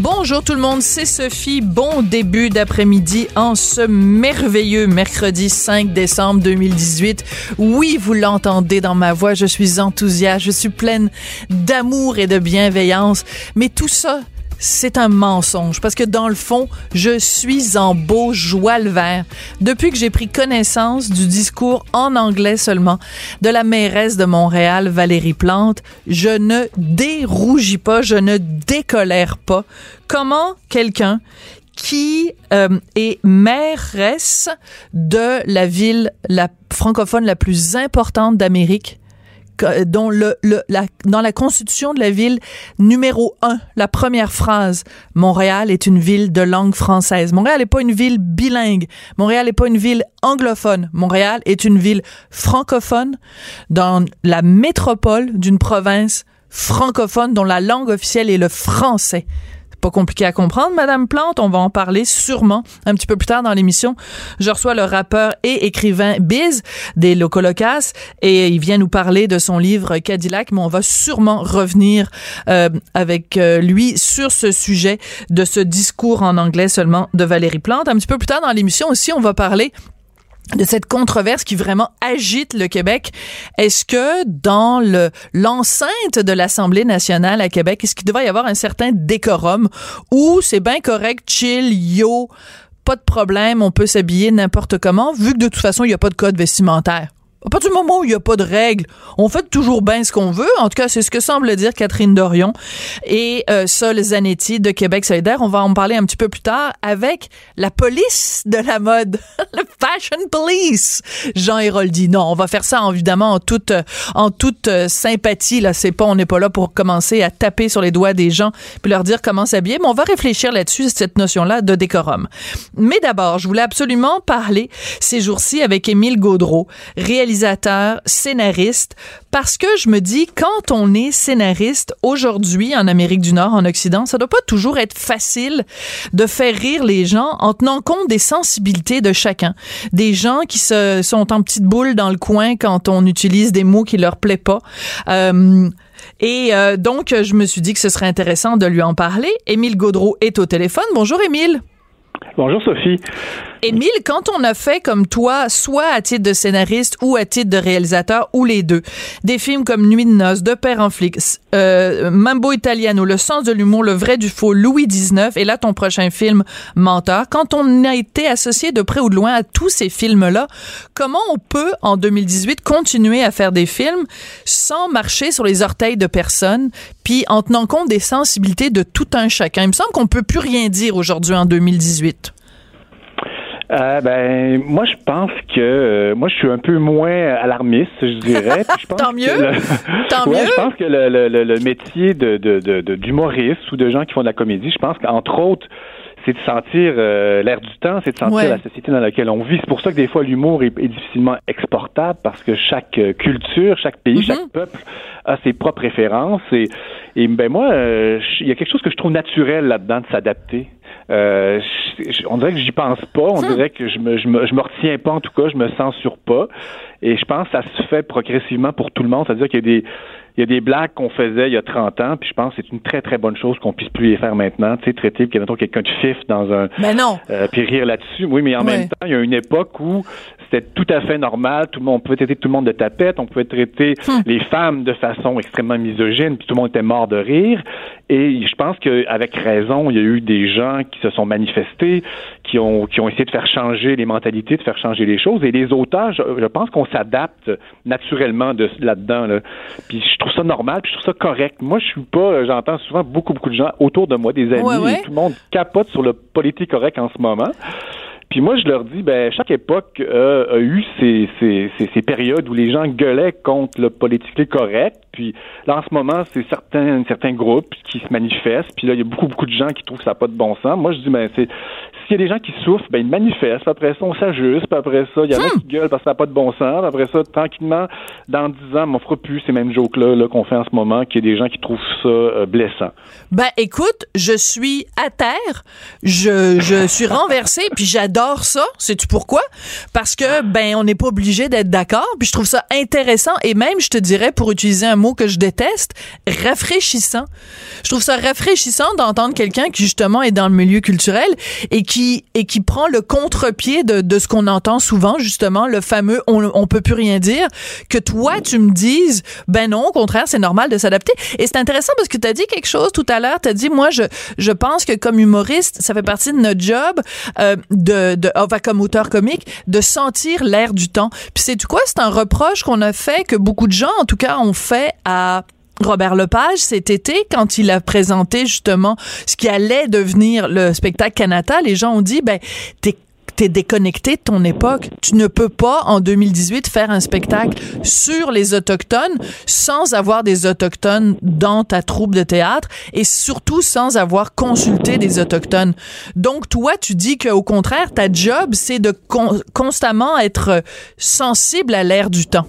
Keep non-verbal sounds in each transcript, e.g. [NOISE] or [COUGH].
Bonjour tout le monde, c'est Sophie. Bon début d'après-midi en ce merveilleux mercredi 5 décembre 2018. Oui, vous l'entendez dans ma voix, je suis enthousiaste, je suis pleine d'amour et de bienveillance. Mais tout ça, c'est un mensonge parce que dans le fond, je suis en beau joie le vert. Depuis que j'ai pris connaissance du discours en anglais seulement de la mairesse de Montréal, Valérie Plante, je ne dérougis pas, je ne décolère pas. Comment quelqu'un qui euh, est mairesse de la ville la francophone la plus importante d'Amérique dont le la, dans la constitution de la ville numéro un, la première phrase, Montréal est une ville de langue française. Montréal n'est pas une ville bilingue. Montréal n'est pas une ville anglophone. Montréal est une ville francophone dans la métropole d'une province francophone dont la langue officielle est le français pas compliqué à comprendre, Madame Plante. On va en parler sûrement un petit peu plus tard dans l'émission. Je reçois le rappeur et écrivain Biz des Locolocas et il vient nous parler de son livre Cadillac, mais on va sûrement revenir euh, avec euh, lui sur ce sujet de ce discours en anglais seulement de Valérie Plante. Un petit peu plus tard dans l'émission aussi, on va parler de cette controverse qui vraiment agite le Québec. Est-ce que dans le l'enceinte de l'Assemblée nationale à Québec, est-ce qu'il devrait y avoir un certain décorum ou c'est bien correct, chill, yo, pas de problème, on peut s'habiller n'importe comment, vu que de toute façon, il n'y a pas de code vestimentaire? À partir du moment où il n'y a pas de règles, on fait toujours bien ce qu'on veut. En tout cas, c'est ce que semble dire Catherine Dorion et euh, Sol Zanetti de Québec solidaire. On va en parler un petit peu plus tard avec la police de la mode, [LAUGHS] le fashion police. Jean Héroldi. Non, on va faire ça évidemment en toute en toute euh, sympathie. Là, c'est pas, on n'est pas là pour commencer à taper sur les doigts des gens puis leur dire comment s'habiller, mais on va réfléchir là-dessus cette notion-là de décorum. Mais d'abord, je voulais absolument parler ces jours-ci avec Émile Gaudreau, réalisateur scénariste, parce que je me dis, quand on est scénariste aujourd'hui en Amérique du Nord, en Occident, ça doit pas toujours être facile de faire rire les gens en tenant compte des sensibilités de chacun. Des gens qui se, sont en petite boule dans le coin quand on utilise des mots qui leur plaît pas. Euh, et euh, donc, je me suis dit que ce serait intéressant de lui en parler. Émile Gaudreau est au téléphone. Bonjour, Émile. Bonjour Sophie. Émile, quand on a fait comme toi, soit à titre de scénariste ou à titre de réalisateur, ou les deux, des films comme Nuit de noces, De père en flic, euh, Mambo Italiano, Le sens de l'humour, Le vrai du faux, Louis XIX, et là ton prochain film, Menteur, quand on a été associé de près ou de loin à tous ces films-là, comment on peut, en 2018, continuer à faire des films sans marcher sur les orteils de personne, puis en tenant compte des sensibilités de tout un chacun? Il me semble qu'on peut plus rien dire aujourd'hui en 2018. Euh, ben, moi, je pense que euh, moi, je suis un peu moins alarmiste, je dirais. je [LAUGHS] pense Tant mieux. [LAUGHS] Tant mieux. Je pense que le, le, le métier de, de, de, d'humoriste ou de gens qui font de la comédie, je pense qu'entre autres, c'est de sentir euh, l'air du temps, c'est de sentir la société dans laquelle on vit. C'est pour ça que des fois l'humour est, difficilement exportable parce que chaque culture, chaque pays, chaque mm-hmm. peuple a ses propres références. Et, et ben moi, il y a quelque chose que je trouve naturel là-dedans de s'adapter. Euh, on dirait que j'y pense pas. On dirait que je me, je me, je me retiens pas, en tout cas, je me censure pas. Et je pense que ça se fait progressivement pour tout le monde. C'est-à-dire qu'il y a des, il y a des blagues qu'on faisait il y a 30 ans, puis je pense que c'est une très très bonne chose qu'on puisse plus les faire maintenant. Tu sais, traiter quelqu'un de fif dans un, mais non, euh, puis rire là-dessus. Oui, mais en même temps, il y a une époque où c'était tout à fait normal. Tout le monde, on pouvait traiter tout le monde de tapette, on pouvait traiter hmm. les femmes de façon extrêmement misogyne, puis tout le monde était mort de rire. Et je pense qu'avec raison, il y a eu des gens qui se sont manifestés, qui ont, qui ont essayé de faire changer les mentalités, de faire changer les choses. Et les auteurs, je, pense qu'on s'adapte naturellement de là-dedans. Là. Puis je trouve ça normal, puis je trouve ça correct. Moi, je suis pas, j'entends souvent beaucoup, beaucoup de gens autour de moi, des amis, et tout le monde capote sur le politique correct en ce moment. Puis moi, je leur dis, ben chaque époque a eu ces, ces, ces, périodes où les gens gueulaient contre le politique correct. Puis là, en ce moment, c'est certains, certains groupes qui se manifestent. Puis là, il y a beaucoup, beaucoup de gens qui trouvent que ça n'a pas de bon sens. Moi, je dis, ben c'est s'il y a des gens qui souffrent, ben ils manifestent. Puis après ça, on s'ajuste. Puis après ça, il y en a hmm. qui gueulent parce que ça n'a pas de bon sens. Puis après ça, tranquillement, dans dix ans, on ne fera plus ces mêmes jokes-là -là, qu'on fait en ce moment, qu'il y a des gens qui trouvent ça euh, blessant. Ben écoute, je suis à terre. Je, je suis renversée. puis j'adore ça. Sais-tu pourquoi? Parce que, ben, on n'est pas obligé d'être d'accord. Puis je trouve ça intéressant. Et même, je te dirais, pour utiliser un mot que je déteste, rafraîchissant. Je trouve ça rafraîchissant d'entendre quelqu'un qui, justement, est dans le milieu culturel et qui et qui prend le contre-pied de, de ce qu'on entend souvent justement le fameux on, on peut plus rien dire que toi tu me dises ben non au contraire c'est normal de s'adapter. Et c'est intéressant parce que tu as dit quelque chose tout à l'heure. Tu as dit moi je je pense que comme humoriste ça fait partie de notre job euh, de de enfin, comme auteur comique de sentir l'air du temps. Puis c'est quoi? C'est un reproche qu'on a fait que beaucoup de gens en tout cas ont fait à Robert Lepage cet été quand il a présenté justement ce qui allait devenir le spectacle Canada, les gens ont dit ben t'es déconnecté de ton époque. Tu ne peux pas, en 2018, faire un spectacle sur les Autochtones sans avoir des Autochtones dans ta troupe de théâtre et surtout sans avoir consulté des Autochtones. Donc, toi, tu dis qu'au contraire, ta job, c'est de constamment être sensible à l'air du temps.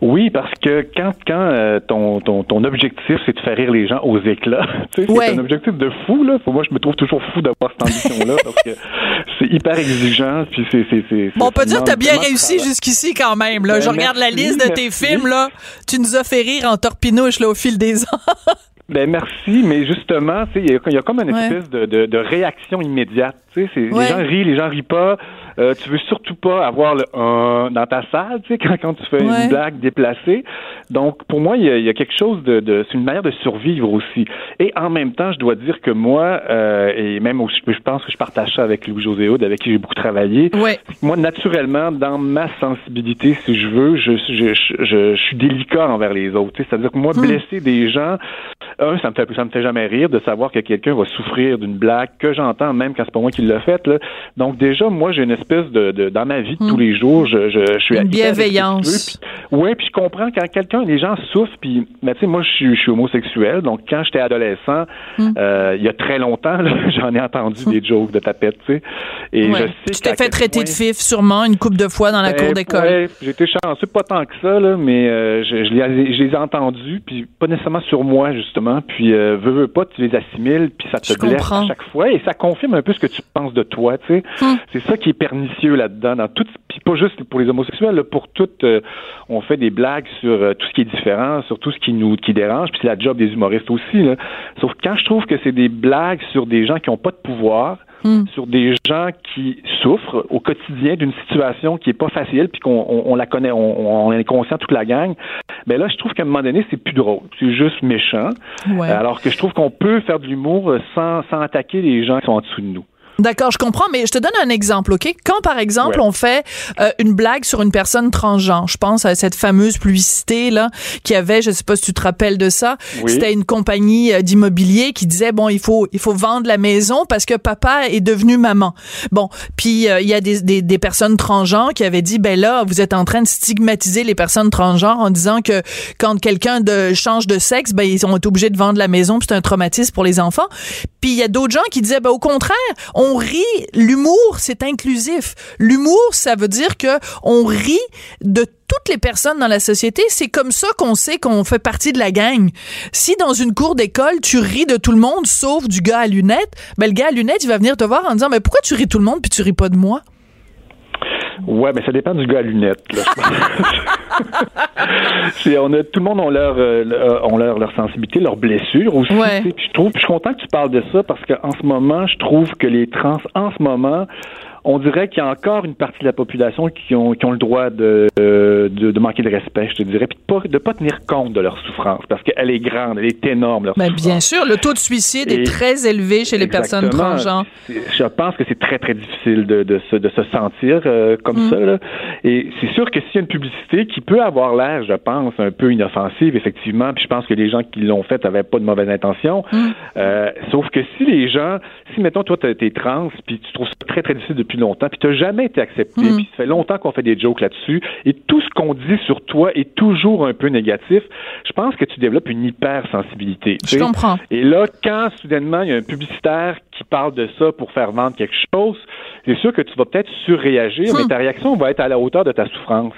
Oui, parce que quand quand euh, ton, ton, ton objectif c'est de faire rire les gens aux éclats, [LAUGHS] tu sais, c'est un objectif de fou là. Moi, je me trouve toujours fou d'avoir cette ambition là [LAUGHS] parce que c'est hyper exigeant. Puis c'est c'est Bon, on peut dire que t'as bien réussi jusqu'ici quand même là. Ben, je regarde la liste de tes films là. Tu nous as fait rire en torpinouche là au fil des ans. [LAUGHS] Ben merci, mais justement, il y, y, a comme une espèce de, de, de, réaction immédiate. Les gens rient, les gens rient pas. Euh, tu veux surtout pas avoir le un dans ta salle, tu sais, [LAUGHS] quand, quand tu fais une blague déplacée. Donc, pour moi, il y a, quelque chose de, de c'est une manière de survivre aussi. Et en même temps, je dois dire que moi, euh, et même aussi, je pense que je partage ça avec Louis-José Aude, avec qui j'ai beaucoup travaillé. Moi, naturellement, dans ma sensibilité, si je veux, je, je, je, je suis délicat envers les autres. C'est-à-dire que moi, hmm. blesser des gens, un, ça me fait ça me fait jamais rire de savoir que quelqu'un va souffrir d'une blague que j'entends même quand c'est pas moi qui l'ai faite. Donc déjà, moi, j'ai une espèce de, de, dans ma vie de tous hmm. les jours, je, je, je suis une bienveillance. Oui, puis je comprends quand quelqu'un, les gens souffrent, puis, mais tu sais, moi, je suis, je suis homosexuel, donc quand j'étais adolescent, hmm. euh, il y a très longtemps, [LAUGHS] j'en ai entendu des jokes de tapette, tu sais. Et je sais tu t'es fait traiter de fif, sûrement, une couple de fois dans la cour ben, d'école. Ouais, j'étais chanceux, pas tant que ça, là, mais euh, je, je, les, je les ai entendus, puis pas nécessairement sur moi, justement, puis euh, veux, veux pas, tu les assimiles, puis ça te blesse à chaque fois, et ça confirme un peu ce que tu penses de toi, tu sais. Hmm. C'est ça qui est pernicieux là-dedans, dans tout, puis pas juste pour les homosexuels, là, pour tout, euh, on fait des blagues sur euh, tout ce qui est différent, sur tout ce qui nous qui dérange, puis c'est la job des humoristes aussi. Là. Sauf que quand je trouve que c'est des blagues sur des gens qui n'ont pas de pouvoir, hmm. sur des gens qui souffrent au quotidien d'une situation qui est pas facile, puis qu'on on, la connaît, on, on, est conscient toute la gang. Mais ben là, je trouve qu'à un moment donné, c'est plus drôle, c'est juste méchant. Alors que je trouve qu'on peut faire de l'humour sans, sans attaquer les gens qui sont en dessous de nous. D'accord, je comprends, mais je te donne un exemple, OK? Quand, par exemple, on fait euh, une blague sur une personne transgenre, je pense à cette fameuse publicité, là, qui avait, je sais pas si tu te rappelles de ça, c'était une compagnie euh, d'immobilier qui disait, bon, il faut, il faut vendre la maison parce que papa est devenu maman. Bon, puis euh, il y a des, des, des, personnes transgenres qui avaient dit, ben là, vous êtes en train de stigmatiser les personnes transgenres en disant que quand quelqu'un de, change de sexe, ben ils ont été obligés de vendre la maison, puis c'est un traumatisme pour les enfants. Puis il y a d'autres gens qui disaient, ben au contraire, on on rit. L'humour, c'est inclusif. L'humour, ça veut dire que on rit de toutes les personnes dans la société. C'est comme ça qu'on sait qu'on fait partie de la gang. Si dans une cour d'école, tu ris de tout le monde, sauf du gars à lunettes, ben le gars à lunettes, il va venir te voir en disant, mais pourquoi tu ris tout le monde puis tu ris pas de moi? Ouais, mais ça dépend du gars à lunettes. [LAUGHS] on a, tout le monde a leur, euh, ont leur, leur sensibilité, leur blessure aussi. Puis je trouve, je suis content que tu parles de ça parce qu'en ce moment, je trouve que les trans, en ce moment, on dirait qu'il y a encore une partie de la population qui ont, qui ont le droit de, de, de manquer de respect, je te dirais, puis de pas, de pas tenir compte de leur souffrance, parce qu'elle est grande, elle est énorme, leur ben, Bien sûr, le taux de suicide est très élevé chez les personnes transgenres. Je pense que c'est très, très difficile de, de, se, de se sentir euh, comme mm. ça. Là. Et c'est sûr que s'il y a une publicité qui peut avoir l'air, je pense, un peu inoffensive, effectivement, puis je pense que les gens qui l'ont fait n'avaient pas de mauvaise intention, mm. euh, sauf que si les gens, si, mettons, toi, tu es trans, puis tu trouves ça très, très difficile de depuis longtemps, puis tu n'as jamais été accepté, mm. puis ça fait longtemps qu'on fait des jokes là-dessus, et tout ce qu'on dit sur toi est toujours un peu négatif, je pense que tu développes une hypersensibilité. Je comprends. Et là, quand soudainement il y a un publicitaire qui parle de ça pour faire vendre quelque chose, c'est sûr que tu vas peut-être surréagir, mais hmm. ta réaction va être à la hauteur de ta souffrance.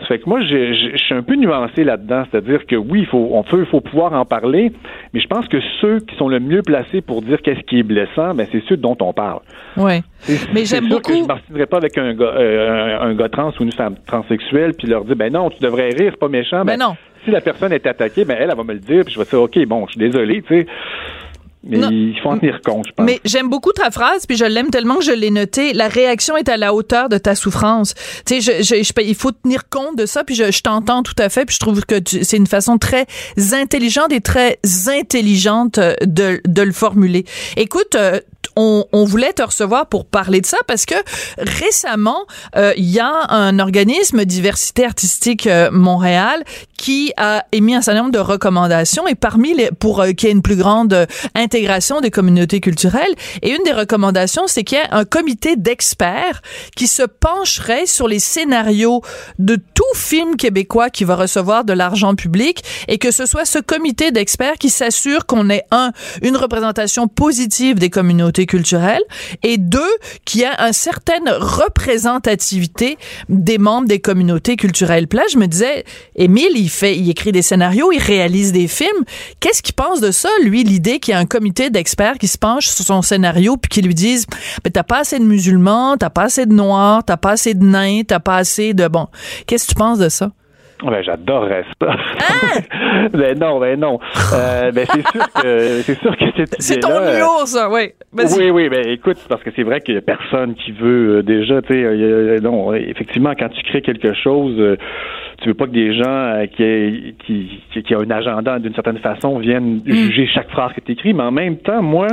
Ça fait que moi, je suis un peu nuancé là-dedans, c'est-à-dire que oui, il faut, on peut, faut pouvoir en parler, mais je pense que ceux qui sont le mieux placés pour dire qu'est-ce qui est blessant, ben c'est ceux dont on parle. Oui. Mais j'aime beaucoup. Que je ne pas avec un gars, euh, un, gars trans ou une femme transsexuelle puis leur dire ben non, tu devrais rire, c'est pas méchant. Ben, ben non. Si la personne est attaquée, ben elle, elle va me le dire, puis je vais dire ok, bon, je suis désolé, tu sais. Mais il faut en tenir compte, je pense. Mais j'aime beaucoup ta phrase, puis je l'aime tellement que je l'ai noté. La réaction est à la hauteur de ta souffrance. Tu sais, je, je, il faut tenir compte de ça, puis je, je t'entends tout à fait, puis je trouve que c'est une façon très intelligente et très intelligente de, de le formuler. Écoute, euh, on, on, voulait te recevoir pour parler de ça parce que récemment, euh, il y a un organisme Diversité artistique euh, Montréal qui a émis un certain nombre de recommandations et parmi les pour euh, qu'il y ait une plus grande intégration des communautés culturelles et une des recommandations c'est qu'il y ait un comité d'experts qui se pencherait sur les scénarios de film québécois qui va recevoir de l'argent public et que ce soit ce comité d'experts qui s'assure qu'on ait un une représentation positive des communautés culturelle et deux, qu'il y a une certaine représentativité des membres des communautés culturelles. Là, je me disais, Émile, il fait, il écrit des scénarios, il réalise des films. Qu'est-ce qu'il pense de ça, lui, l'idée qu'il y a un comité d'experts qui se penche sur son scénario puis qui lui disent, mais t'as pas assez de musulmans, t'as pas assez de noirs, t'as pas assez de nains, t'as pas assez de bon. Qu'est-ce penses de ça? Ben, j'adorerais ça. Ah! [LAUGHS] ben non, ben non. Euh, ben c'est sûr que c'est sûr que c'est. [LAUGHS] C'est ton humour, ça, oui. Oui, oui, ben écoute, parce que c'est vrai qu'il y a personne qui veut euh, déjà, tu sais, non, effectivement, quand tu crées quelque chose, euh, tu veux pas que des gens qui, qui, qui, ont un agenda d'une certaine façon viennent mm. juger chaque phrase que tu écris, mais en même temps, moi,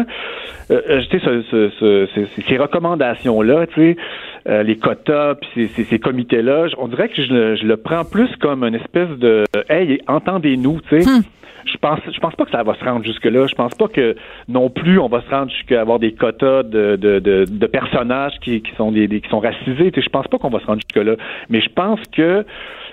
tu sais, ce, ce, ces recommandations-là, tu sais, euh, les quotas, puis ces, ces, comités-là, on dirait que je le, je le prends plus comme une espèce de Hey, entendez-nous, tu sais. Hmm. Je pense, je pense pas que ça va se rendre jusque-là. Je pense pas que non plus on va se rendre jusqu'à avoir des quotas de, de, de, de personnages qui, qui sont des, qui sont racisés. Tu sais, je pense pas qu'on va se rendre jusque-là. Mais je pense que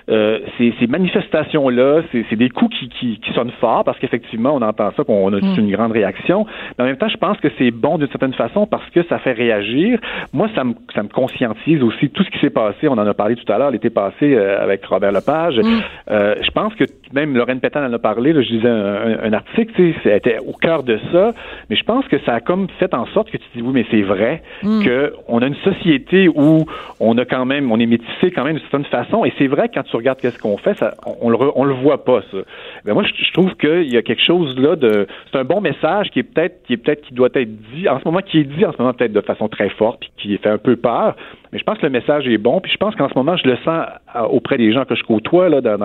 euh, ces, ces manifestations-là, c'est des coups qui, qui, qui, sonnent fort parce qu'effectivement, on entend ça, qu'on a mm. une grande réaction. Mais en même temps, je pense que c'est bon d'une certaine façon parce que ça fait réagir. Moi, ça me, ça me conscientise aussi tout ce qui s'est passé. On en a parlé tout à l'heure l'été passé euh, avec Robert Lepage. Mm. Euh, je pense que même Lorraine Pétan en a parlé. Là, je disais un, un, article, c'était au cœur de ça. Mais je pense que ça a comme fait en sorte que tu dis oui, mais c'est vrai mm. que on a une société où on a quand même, on est métissé quand même d'une certaine façon. Et c'est vrai quand tu tu regardes qu'est-ce qu'on fait, ça, on, le, on le voit pas ça. Ben moi, je, trouve qu'il y a quelque chose là de, c'est un bon message qui est peut-être, qui est peut-être, qui doit être dit en ce moment, qui est dit en ce moment peut-être de façon très forte, puis qui fait un peu peur. Mais je pense que le message est bon, puis je pense qu'en ce moment, je le sens auprès des gens que je côtoie là, dans,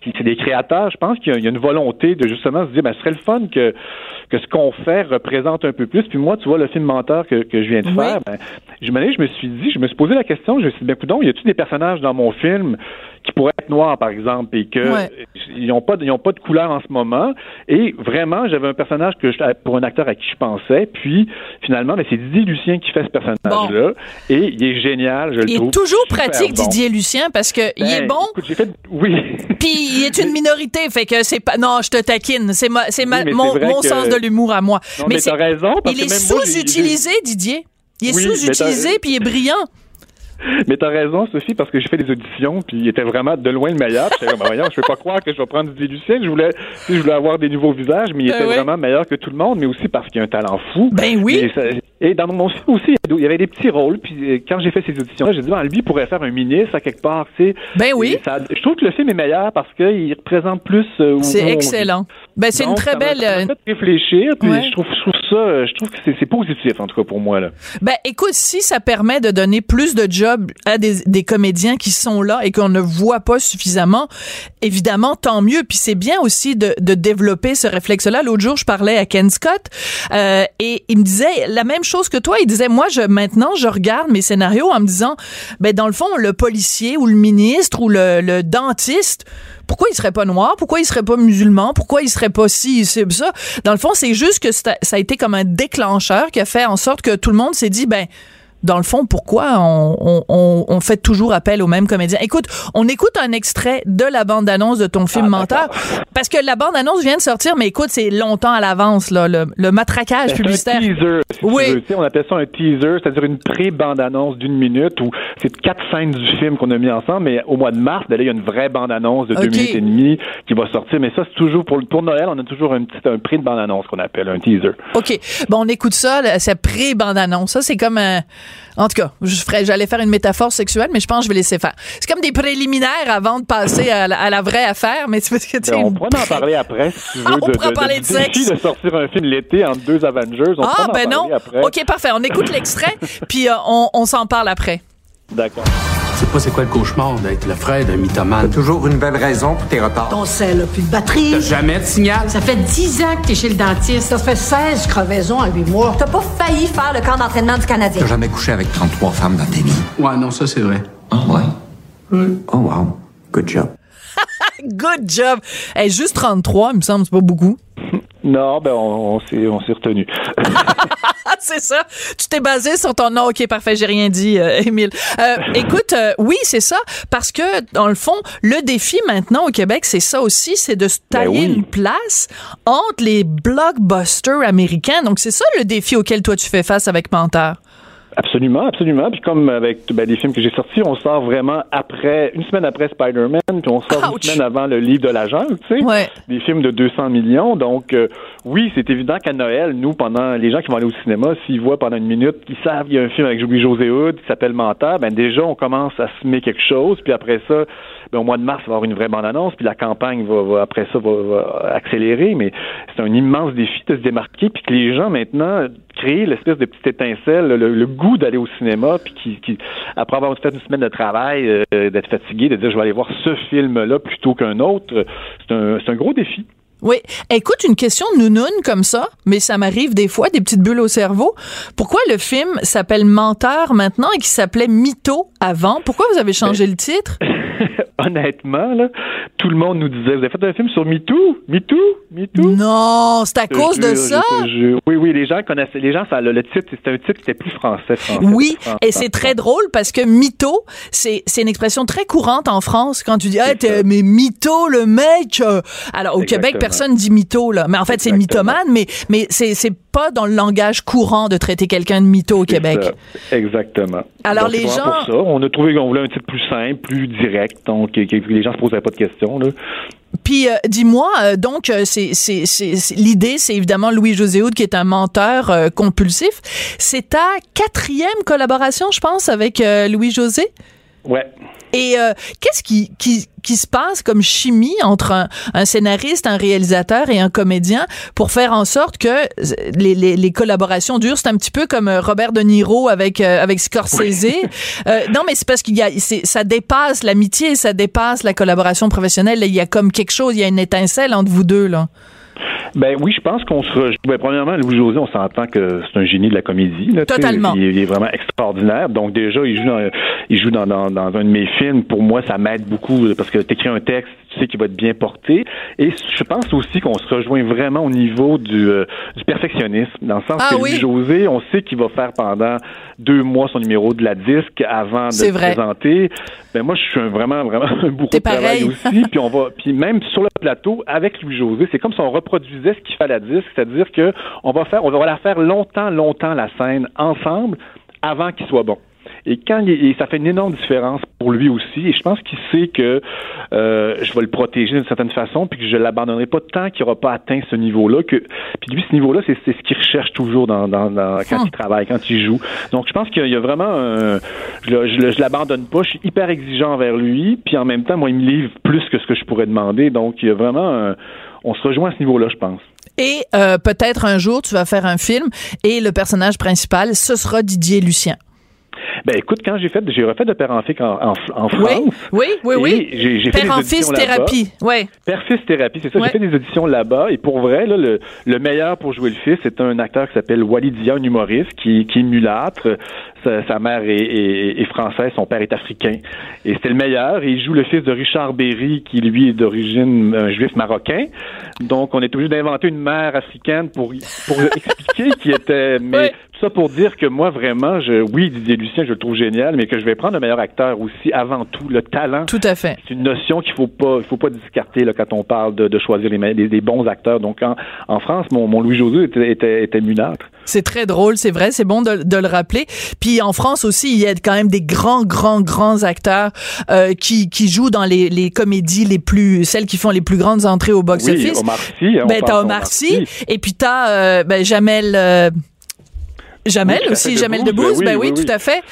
qui c'est des créateurs. Je pense qu'il y, a une volonté de justement se dire, ben, ce serait le fun que que ce qu'on fait représente un peu plus. Puis moi, tu vois, le film menteur que, que je viens de faire, ben, je, je me suis dit, je me suis posé la question, je me suis dit, ben, coudonc, y a-tu des personnages dans mon film qui pourraient être noirs, par exemple, et que ils n'ont pas, ils ont pas de couleur en ce moment. Et vraiment, j'avais un personnage que je, pour un acteur à qui je pensais. Puis finalement, ben, c'est Didier Lucien qui fait ce personnage-là, et il est génial. Je le il est toujours pratique, Didier Lucien, parce que il est ben, bon. fait, oui. [LAUGHS] Puis il est une minorité, fait que c'est pas. Non, je te taquine. C'est c'est mon, mon sens de l'humour à moi. mais, mais t'as raison. Parce il est sous-utilisé, Didier. Il est sous-utilisé, puis il est brillant. Mais t'as raison, Sophie, parce que j'ai fait des auditions, puis il était vraiment de loin le meilleur. Je voyons, je peux pas croire que je vais prendre du Lucien. Je voulais, je voulais avoir des nouveaux visages, mais il ben était vraiment meilleur que tout le monde, mais aussi parce qu'il a un talent fou. Ben oui. Et, dans mon film aussi, il y avait des petits rôles. Puis euh, quand j'ai fait ces auditions-là, j'ai dit, ben, lui pourrait faire un ministre à quelque part, tu sais. Ben oui. je trouve que le film est meilleur parce qu'il représente plus. Euh, c'est excellent. Ben c'est une très belle. Ça fait réfléchir, puis je trouve, je trouve ça, je trouve que c'est positif en tout cas pour moi là. Ben écoute, si ça permet de donner plus de jobs à des, comédiens qui sont là et qu'on ne voit pas suffisamment, évidemment, tant mieux. Puis c'est bien aussi de, développer ce réflexe-là. L'autre jour, je parlais à Ken Scott euh, et il me disait la même chose que toi. Il disait, moi, je maintenant, je regarde mes scénarios en me disant, ben dans le fond, le policier ou le ministre ou le, dentiste, pourquoi il serait pas noir? Pourquoi il serait pas musulman? Pourquoi il serait pas ci, c'est ça? Dans le fond, c'est juste que ça a été comme un déclencheur qui a fait en sorte que tout le monde s'est dit, ben dans le fond, pourquoi on, on, on, fait toujours appel aux mêmes comédiens. Écoute, on écoute un extrait de la bande-annonce de ton film ah, Menteur, parce que la bande-annonce vient de sortir, mais écoute, c'est longtemps à l'avance, là, le, le matraquage [LAUGHS] publicitaire. Un teaser, oui. on appelle ça un teaser, c'est-à-dire une pré-bande-annonce d'une minute où c'est quatre scènes du film qu'on a mis ensemble, mais au mois de mars, ben il y a une vraie bande-annonce de deux minutes et demie qui va sortir, mais ça, c'est toujours pour, Noël, on a toujours un petit un prix de bande-annonce qu'on appelle un teaser. OK. Bon, on écoute ça, cette pré-bande-annonce. Ça, c'est comme un, en tout cas, je ferais, j'allais faire une métaphore sexuelle, mais je pense que je vais laisser faire. C'est comme des préliminaires avant de passer à la, vraie affaire, mais c'est parce que tu ben, On pourrait en [LAUGHS] parler après, si tu veux. on pourrait parler de, sexe. de sortir un film l'été entre deux Avengers. On ah, ben non. Après. OK, parfait. On écoute l'extrait, [LAUGHS] puis euh, on, on s'en parle après. D'accord. Je sais pas c'est quoi le cauchemar d'être le frère d'un mythomane. T'as toujours une belle raison pour tes retards. Ton sel a plus de batterie. T'as jamais de signal? Ça fait 10 ans que t'es chez le dentiste. Ça fait 16 crevaisons en 8 mois. T'as pas failli faire le camp d'entraînement du Canadien. T'as jamais couché avec 33 femmes dans tes vies. Ouais, non, ça c'est vrai. Oh, ouais? Oui. Oh, wow. Good job. [LAUGHS] Good job. Hey, juste 33, il me semble, c'est pas beaucoup. [LAUGHS] Non, ben on, on s'est on s'est retenu. [LAUGHS] [LAUGHS] c'est ça. Tu t'es basé sur ton nom. Ok, parfait. J'ai rien dit, euh, Émile. Euh, [LAUGHS] écoute, euh, oui, c'est ça, parce que dans le fond, le défi maintenant au Québec, c'est ça aussi, c'est de se ben tailler une place entre les blockbusters américains. Donc c'est ça le défi auquel toi tu fais face avec Menteur. Absolument, absolument. Puis comme avec ben, les films que j'ai sortis, on sort vraiment après, une semaine après Spider-Man, puis on sort une semaine avant le livre de la jungle, tu sais. Ouais. Des films de 200 millions. Donc, euh, oui, c'est évident qu'à Noël, nous, pendant les gens qui vont aller au cinéma, s'ils voient pendant une minute, ils savent qu'il y a un film avec Louis-José Hood qui s'appelle Menteur, ben déjà, on commence à semer quelque chose. Puis après ça, ben, au mois de mars, il va y avoir une vraie bande-annonce, puis la campagne va, après ça va, accélérer. Mais c'est un immense défi de se démarquer, puis que les gens maintenant l'espèce de petite étincelle, le, goût d'aller au cinéma, puis qui, qui, après avoir fait une semaine de travail, euh, d'être fatigué, de dire je vais aller voir ce film-là plutôt qu'un autre, c'est un, un gros défi. Oui. Écoute, une question nounoune comme ça, mais ça m'arrive des fois, des petites bulles au cerveau. Pourquoi le film s'appelle Menteur maintenant et qui s'appelait Mytho avant? Pourquoi vous avez changé le titre? [LAUGHS] [LAUGHS] honnêtement, là, tout le monde nous disait, vous avez fait un film sur MeToo? MeToo? MeToo? Non, c'est à cause de ça? Oui, oui, les gens connaissaient, les gens, ça, le, titre, c'était un titre qui était plus français, français Oui, et c'est très drôle parce que mytho, c'est, une expression très courante en France quand tu dis, ah, mais mytho, le mec. Euh. Alors, au Québec, personne dit mytho, là. Mais en fait, c'est mythomane, mais, mais c'est pas dans le langage courant de traiter quelqu'un de mytho au Québec. Exactement. Alors, les gens. Pour ça. On a trouvé qu'on voulait un titre plus simple, plus direct, donc que, les gens se posaient pas de questions, là. Puis euh, dis-moi, euh, donc euh, c'est c'est l'idée, c'est évidemment Louis José Houd qui est un menteur compulsif. C'est ta quatrième collaboration, je pense, avec Louis José? Ouais. Et euh, qu'est-ce qui, qui, qui, se passe comme chimie entre un, un, scénariste, un réalisateur et un comédien pour faire en sorte que les, les, les collaborations durent? C'est un petit peu comme euh, Robert De Niro avec, euh, avec Scorsese. [LAUGHS] Euh, non, mais c'est parce qu'il y a, ça dépasse l'amitié, ça dépasse la collaboration professionnelle. il y a comme quelque chose, il y a une étincelle entre vous deux, là. Ben oui, je pense qu'on se. Ben, premièrement, Louis-José, on s'entend que c'est un génie de la comédie. Là, Totalement. Il, est vraiment extraordinaire. Donc déjà, il joue dans, il joue dans, dans, dans un de mes films. Pour moi, ça m'aide beaucoup parce que tu écris un texte, tu sais qu'il va être bien porté. Et je pense aussi qu'on se rejoint vraiment au niveau du, euh, du perfectionnisme, dans le sens ah, que Louis-José, on sait qu'il va faire pendant deux mois son numéro de la disque avant de le présenter. Ben moi, je suis vraiment, vraiment [LAUGHS] un bourreau de travail aussi. puis on va, puis même sur le plateau avec Louis-José, c'est comme si on reproduisait ce qu'il fait à la disque, c'est-à-dire que on va faire, on va la faire longtemps, longtemps la scène ensemble avant qu'il soit bon. Et quand il, ça fait une énorme différence pour lui aussi. Et je pense qu'il sait que euh, je vais le protéger d'une certaine façon, puis que je l'abandonnerai pas tant qu'il n'aura pas atteint ce niveau-là. Que puis lui, ce niveau-là, c'est, ce qu'il recherche toujours dans, dans, dans quand il travaille, quand il joue. Donc je pense qu'il y a vraiment, un, je, je, je l'abandonne pas. Je suis hyper exigeant envers lui, puis en même temps, moi, il me livre plus que ce que je pourrais demander. Donc il y a vraiment, on se rejoint à ce niveau-là, je pense. Et euh, peut-être un jour, tu vas faire un film et le personnage principal, ce sera Didier Lucien. Ben écoute, quand j'ai fait, j'ai refait de Père en, en, en France. Oui, oui, oui, oui. J'ai, fait Père en fils thérapie, ouais. Père fils thérapie, c'est ça. J'ai fait des auditions là-bas et pour vrai, là, le, le meilleur pour jouer le fils, c'est un acteur qui s'appelle Walidia, un humoriste qui, qui est mulâtre. Sa, mère est, est, française, son père est africain. Et c'était le meilleur. Et il joue le fils de Richard Berry, qui lui est d'origine un juif marocain. Donc on est obligé d'inventer une mère africaine pour pour [LAUGHS] expliquer qui était. Mais ça pour dire que moi, vraiment, je, oui, Didier Lucien, je le trouve génial, mais que je vais prendre le meilleur acteur aussi, avant tout. Le talent. Tout à fait. C'est une notion qu'il faut pas, il faut pas discarter là, quand on parle de, de choisir les, les, les, bons acteurs. Donc, en, en France, mon, mon Louis-José était, était, était munâtre. C'est très drôle, c'est vrai, c'est bon de, de, le rappeler. Puis en France aussi, il y a quand même des grands, grands, grands acteurs euh, qui, qui jouent dans les, les comédies les plus, celles qui font les plus grandes entrées au box-office. Oui, Omar Sy. hein, Ben, t'as Omar Sy, et puis t'as euh, ben, Jamel... Euh, Jamel Oui, aussi, Jamel Debbouze, ben ben oui, oui, oui, tout à fait,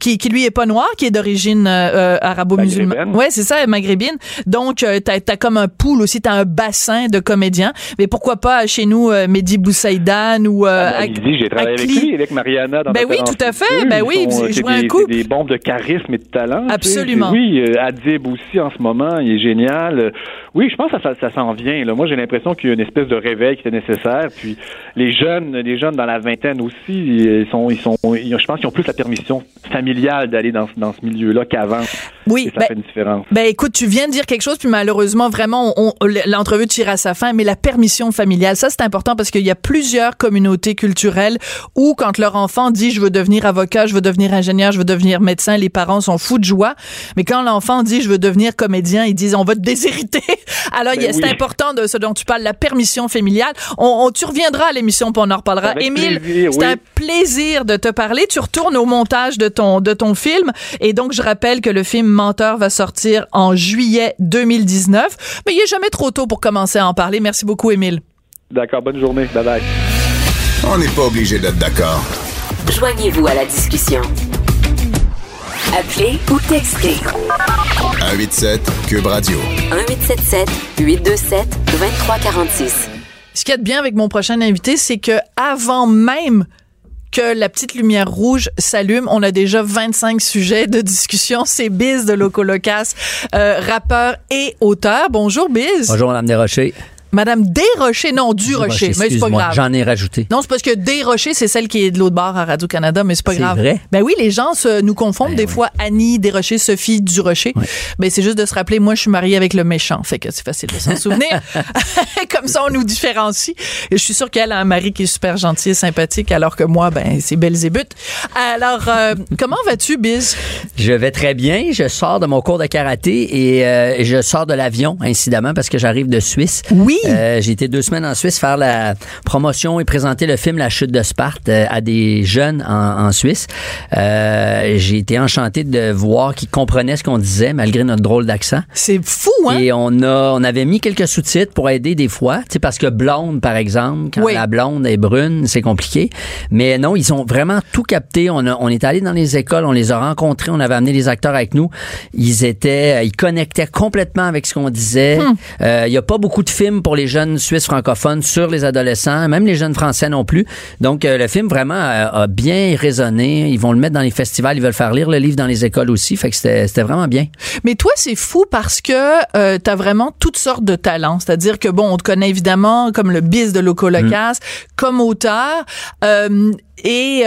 qui, qui lui est pas noir, qui est d'origine euh, arabo-musulmane. Maghrébine. Ouais, c'est ça, maghrébine. Donc, euh, t'as as comme un pool aussi, t'as un bassin de comédiens. Mais pourquoi pas chez nous, euh, Mehdi Boussaïdan ou euh, Ah, Mehdi, j'ai travaillé avec lui, avec Mariana dans Ben oui, tout à fait. Ben oui, vous euh, jouez un couple. des bombes de charisme et de talent. tu sais. Absolument. Oui, euh, Adib aussi en ce moment, il est génial. Oui, je pense que ça, s'en vient. Là. Moi, j'ai l'impression qu'il y a une espèce de réveil qui était nécessaire. Puis les jeunes, les jeunes dans la vingtaine aussi, ils sont, ils sont, ils ont- je pense qu'ils ont plus la permission familiale d'aller dans, ce- dans ce milieu-là qu'avant. Oui, Et ça ben- fait une différence. Ben écoute, tu viens de dire quelque chose, puis malheureusement, vraiment, on- on- l'entrevue tire à sa fin, mais la permission familiale, ça c'est important parce qu'il y a plusieurs communautés culturelles où quand leur enfant dit je veux devenir avocat, je veux devenir ingénieur, je veux devenir médecin, les parents sont fous de joie, mais quand l'enfant dit je veux devenir comédien, ils disent on va te déshériter. Alors Ben c'est oui. important de ce dont tu parles, la permission familiale. On, on- tu reviendras à l'émission, puis on en reparlera. Avec Émile, c'est oui. un plaisir de te parler. Tu retournes au montage de ton de ton film et donc je rappelle que le film Menteur va sortir en juillet 2019, mais il est jamais trop tôt pour commencer à en parler. Merci beaucoup Émile. D'accord, bonne journée. Bye bye. On n'est pas obligé d'être d'accord. Joignez-vous à la discussion. Appelez ou textez 187 Cube Radio. 1877 827 2346. Ce qu'il y a de bien avec mon prochain invité, c'est que avant même que la petite lumière rouge s'allume, on a déjà 25 sujets de discussion. C'est Biz de Loco Locas, euh, rappeur et auteur. Bonjour Biz. Bonjour, Madame Desrochers. Madame Desrochers, non, du Rocher, mais c'est pas grave. J'en ai rajouté. Non, c'est parce que Desrochers, c'est celle qui est de l'autre bord à Radio-Canada, mais c'est pas C'est grave. vrai? Ben oui, les gens se, nous confondent Ben des oui. fois Annie Desrochers, Sophie Durocher. Ben c'est juste de se rappeler, moi, je suis mariée avec le méchant. Fait que c'est facile de s'en [LAUGHS] souvenir. [LAUGHS] Comme ça, on nous différencie. Et je suis sûre qu'elle a un mari qui est super gentil et sympathique, alors que moi, ben, c'est Belzébuth. Alors, euh, comment vas-tu, Biz? Je vais très bien. Je sors de mon cours de karaté et euh, je sors de l'avion, incidemment, parce que j'arrive de Suisse. Oui. Euh, j'ai été deux semaines en Suisse faire la promotion et présenter le film La chute de Sparte euh, à des jeunes en, en Suisse. Euh, j'ai été enchanté de voir qu'ils comprenaient ce qu'on disait, malgré notre drôle d'accent. C'est fou, hein? Et on a, on avait mis quelques sous-titres pour aider des fois, tu sais, parce que blonde, par exemple, quand Oui. la blonde est brune, c'est compliqué. Mais non, ils ont vraiment tout capté. On, a, on est allé dans les écoles, on les a rencontrés, on avait amené les acteurs avec nous. Ils étaient, ils connectaient complètement avec ce qu'on disait. Euh, Il y a pas beaucoup de films pour les jeunes Suisses francophones sur les adolescents, même les jeunes Français non plus. Donc, euh, le film vraiment a, a bien résonné. Ils vont le mettre dans les festivals, ils veulent faire lire le livre dans les écoles aussi. Fait que c'était vraiment bien. Mais toi, c'est fou parce que euh, tu as vraiment toutes sortes de talents. C'est-à-dire que, bon, on te connaît évidemment comme le biz de Loco Locas, comme auteur, euh, et...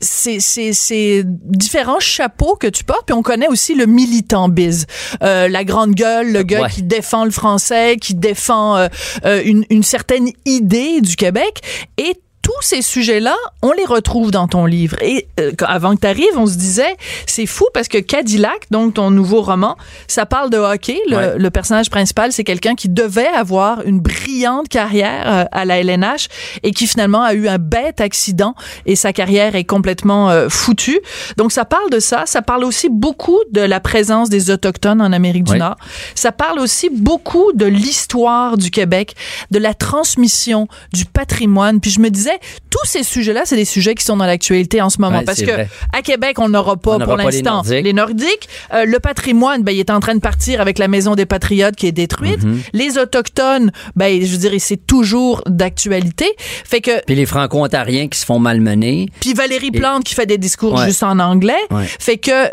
C'est, c'est, c'est différents chapeaux que tu portes, puis on connaît aussi le militant biz, euh, la grande gueule, le gars Ouais. qui défend le français, qui défend euh, euh, une, une certaine idée du Québec, et tous ces sujets-là, on les retrouve dans ton livre. Et euh, avant que tu arrives, on se disait, c'est fou parce que Cadillac, donc ton nouveau roman, ça parle de hockey. Le, Ouais. le personnage principal, c'est quelqu'un qui devait avoir une brillante carrière euh, à la LNH et qui finalement a eu un bête accident et sa carrière est complètement euh, foutue. Donc ça parle de ça. Ça parle aussi beaucoup de la présence des Autochtones en Amérique du Ouais. Nord. Ça parle aussi beaucoup de l'histoire du Québec, de la transmission du patrimoine. Puis je me disais, tous ces sujets-là, c'est des sujets qui sont dans l'actualité en ce moment. Ouais, parce que vrai. à Québec, on n'aura pas On pour les l'instant les Nordiques. Euh, le patrimoine, ben, il est en train de partir avec la Maison des Patriotes qui est détruite. Mhm. Les Autochtones, ben, je dirais, c'est toujours d'actualité. Fait que Puis les Franco-Ontariens qui se font malmener. puis Valérie Et- Plante qui fait des discours Ouais. juste en anglais. Ouais. Fait que,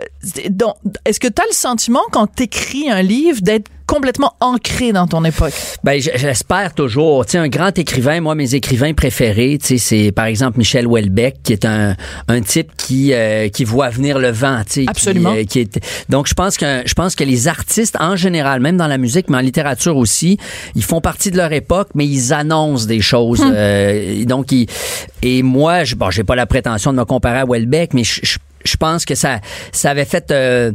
donc, est-ce que tu as le sentiment quand t'écris un livre d'être complètement ancré dans ton époque? Ben, j'espère toujours. Tu sais, un grand écrivain, moi, mes écrivains préférés, tu sais, c'est par exemple Michel Houellebecq, qui est un, un type qui euh, qui voit venir le vent, tu sais. qui, Absolument. euh, qui est, donc, je pense que je pense que les artistes en général, même dans la musique, mais en littérature aussi, ils font partie de leur époque, mais ils annoncent des choses. Hmm. euh, donc, ils, et moi, je, bon, j'ai pas la prétention de me comparer à Houellebecq, mais je, je je pense que ça, ça avait fait, euh,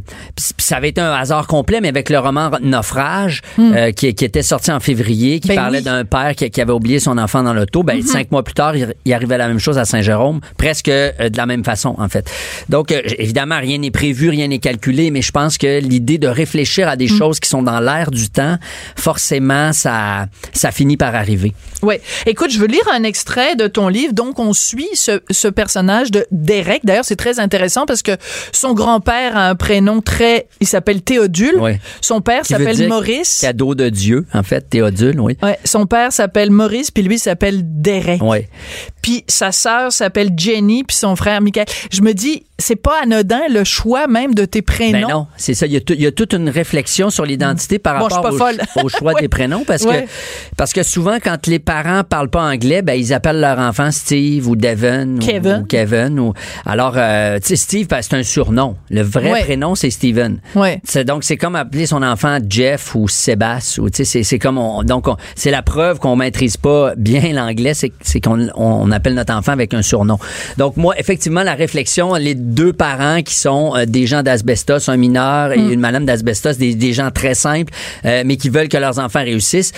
ça avait été un hasard complet, mais avec le roman Naufrage, euh, qui, qui était sorti en février, qui Hmm. Ben parlait oui. D'un père qui, qui avait oublié son enfant dans l'auto, ben cinq mois plus tard, il, il arrivait la même chose à Saint-Jérôme, presque euh, de la même façon en fait. Donc évidemment, rien n'est prévu, rien n'est calculé, mais je pense que l'idée de réfléchir à des Mm. choses qui sont dans l'air du temps, forcément, ça, ça finit par arriver. Ouais. Écoute, je veux lire un extrait de ton livre. Donc, on suit ce, ce personnage de Derek. D'ailleurs, c'est très intéressant parce que son grand-père a un prénom très, il s'appelle Théodule. Son père s'appelle Maurice. Cadeau de Dieu, en fait, Théodule, oui. Ouais, son père s'appelle Maurice, puis lui s'appelle Derek. Puis sa sœur s'appelle Jenny, puis son frère Michael. Je me dis, c'est pas anodin le choix même de tes prénoms. Ben non, c'est ça. Il y, a y toute une réflexion sur l'identité par Bon, rapport au, choix [LAUGHS] Ouais. des prénoms parce Ouais. que parce que souvent quand les parents parlent pas anglais, ben ils appellent leur enfant Steve ou Devon ou- Kevin. ou, Kevin ou alors euh, tu sais Steve ben, c'est un surnom. Le vrai Ouais. prénom c'est Steven. Ouais. C'est donc c'est comme appeler son enfant Jeff ou Sébastien ou c'est c'est comme on, donc on- c'est la preuve qu'on maîtrise pas bien l'anglais c'est c'est qu'on on appelle notre enfant avec un surnom. Donc moi effectivement la réflexion les deux parents qui sont euh, des gens d'asbestos un mineur et une madame d'asbestos des, des gens très simples euh, mais qui veulent que leurs enfants réussissent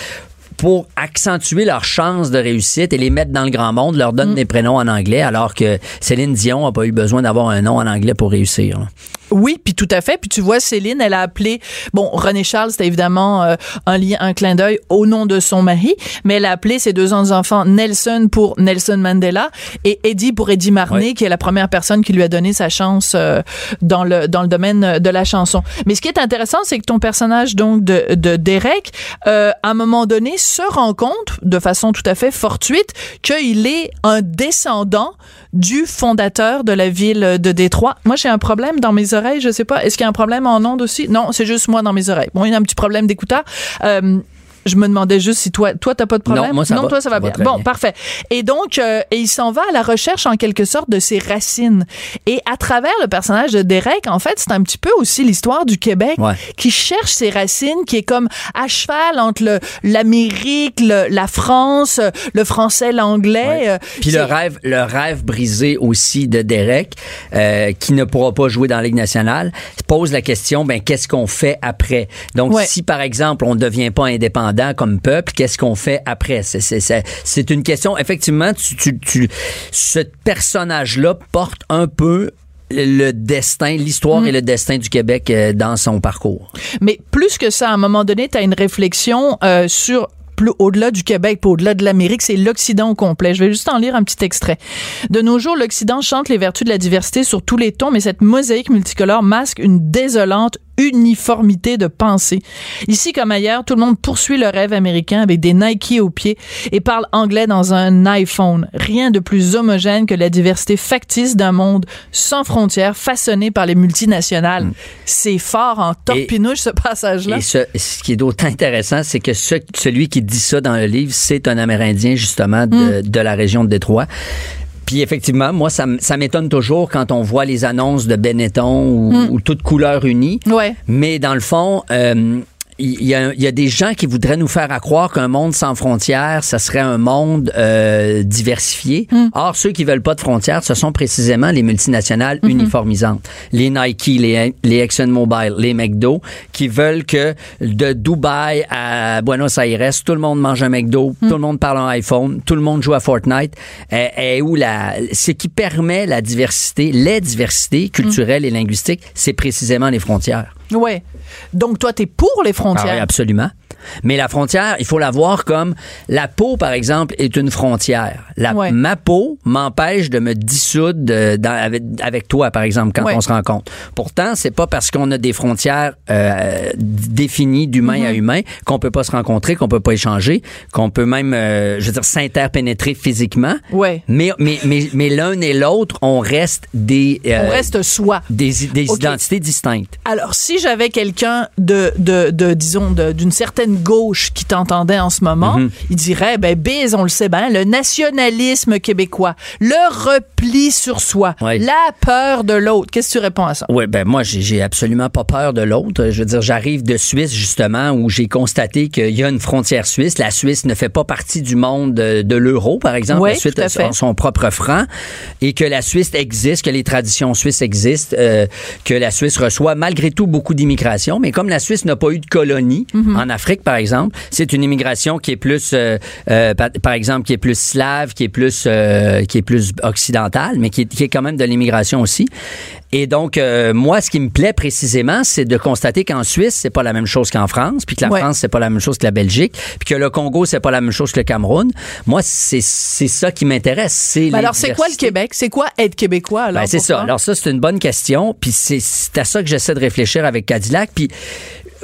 pour accentuer leurs chances de réussite et les mettre dans le grand monde, leur donne des prénoms en anglais, alors que Céline Dion n'a pas eu besoin d'avoir un nom en anglais pour réussir. là. Oui, puis tout à fait. Puis tu vois, Céline, elle a appelé, bon, René Charles, c'était évidemment euh, un lien, un clin d'œil au nom de son mari, mais elle a appelé ses deux enfants Nelson pour Nelson Mandela et Eddie pour Eddie Ouais. qui est la première personne qui lui a donné sa chance euh, dans le dans le domaine de la chanson. Mais ce qui est intéressant, c'est que ton personnage donc de, de Derek, euh, à un moment donné, se rend compte de façon tout à fait fortuite qu'il est un descendant du fondateur de la ville de Détroit. Moi, j'ai un problème dans mes oreilles, je sais pas. Est-ce qu'il y a un problème en ondes aussi? Non, c'est juste moi dans mes oreilles. Bon, il y a un petit problème d'écouteur. Euh, je me demandais juste si toi, toi, t'as pas de problème. Non, moi, ça va. toi, ça va Ça va bien. bon, bien. parfait. Et donc, euh, et il s'en va à la recherche en quelque sorte de ses racines. Et à travers le personnage de Derek, en fait, c'est un petit peu aussi l'histoire du Québec Ouais. qui cherche ses racines, qui est comme à cheval entre l'Amérique, le- la France, le français, l'anglais. euh, Puis le rêve, le rêve brisé aussi de Derek, euh, qui ne pourra pas jouer dans la Ligue nationale, pose la question, ben qu'est-ce qu'on fait après? Donc Ouais. si par exemple on ne devient pas indépendant comme peuple, qu'est-ce qu'on fait après? C'est une question. Effectivement, tu tu, tu ce personnage-là porte un peu le destin, l'histoire Mm. et le destin du Québec euh, dans son parcours. Mais plus que ça, à un moment donné, tu as une réflexion euh, sur plus au-delà du Québec, puis au-delà de l'Amérique, c'est l'Occident au complet. Je vais juste en lire un petit extrait. De nos jours, l'Occident chante les vertus de la diversité sur tous les tons, mais cette mosaïque multicolore masque une désolante uniformité de pensée. Ici comme ailleurs, tout le monde poursuit le rêve américain avec des Nike aux pieds et parle anglais dans un iPhone. Rien de plus homogène que la diversité factice d'un monde sans frontières façonné par les multinationales. C'est fort en torpinouche ce passage-là. Et ce, ce qui est d'autant intéressant, c'est que ce- celui qui dit ça dans le livre, c'est un Amérindien justement de, de la région de Détroit. Puis effectivement, moi, ça, m'étonne toujours quand on voit les annonces de Benetton ou, ou toutes couleurs unies. Ouais. Mais dans le fond, euh, il y, a, il y a des gens qui voudraient nous faire à croire qu'un monde sans frontières, ça serait un monde euh, diversifié. Or, ceux qui veulent pas de frontières, ce sont précisément les multinationales uniformisantes. Les Nike, les, les ExxonMobil, les McDo, qui veulent que de Dubaï à Buenos Aires, tout le monde mange un McDo, tout le monde parle un iPhone, tout le monde joue à Fortnite. Et, où la, ce qui permet la diversité, les diversités culturelles et linguistiques, c'est précisément les frontières. Ouais. Donc toi, t'es pour les Ah frontières. oui, absolument. Mais la frontière, il faut la voir comme la peau, par exemple, est une frontière. La, Ouais. Ma peau m'empêche de me dissoudre de- dans- avec, avec toi, par exemple, quand Ouais. on se rencontre. Pourtant, c'est pas parce qu'on a des frontières euh, définies d'humain Mm-hmm. à humain qu'on peut pas se rencontrer, qu'on peut pas échanger, qu'on peut même, euh, je veux dire, s'interpénétrer physiquement. Ouais. Mais, mais, mais, mais l'un et l'autre, on reste des, euh, On reste soi. des, identités distinctes. Alors, si j'avais quelqu'un de, de, de, disons, d'une certaine gauche qui t'entendait en ce moment, Mhm. il dirait, ben, biz, on le sait bien, le nationalisme québécois, le repli sur soi, Ouais. la peur de l'autre. Qu'est-ce que tu réponds à ça? Oui, ben moi, j'ai absolument pas peur de l'autre. Je veux dire, j'arrive de Suisse, justement, où j'ai constaté qu'il y a une frontière suisse. La Suisse ne fait pas partie du monde de, de l'euro, par exemple. Oui, la Suisse a son propre franc. Et que la Suisse existe, que les traditions suisses existent, euh, que la Suisse reçoit malgré tout beaucoup d'immigration. Mais comme la Suisse n'a pas eu de colonie, Mhm. en Afrique, par exemple, c'est une immigration qui est plus, euh, euh, par, par exemple, qui est plus slave, qui est plus, euh, qui est plus occidentale, mais qui est, qui est quand même de l'immigration aussi. Et donc, moi, ce qui me plaît précisément, c'est de constater qu'en Suisse, c'est pas la même chose qu'en France, puis que la Ouais. France, c'est pas la même chose que la Belgique, puis que le Congo, c'est pas la même chose que le Cameroun. Moi, c'est ça qui m'intéresse. C'est Ben alors, c'est quoi le. Québec? C'est quoi être québécois? Alors, Ben, c'est ça. Alors ça, c'est une bonne question. Puis c'est- c'est à ça que j'essaie de réfléchir avec Cadillac. Puis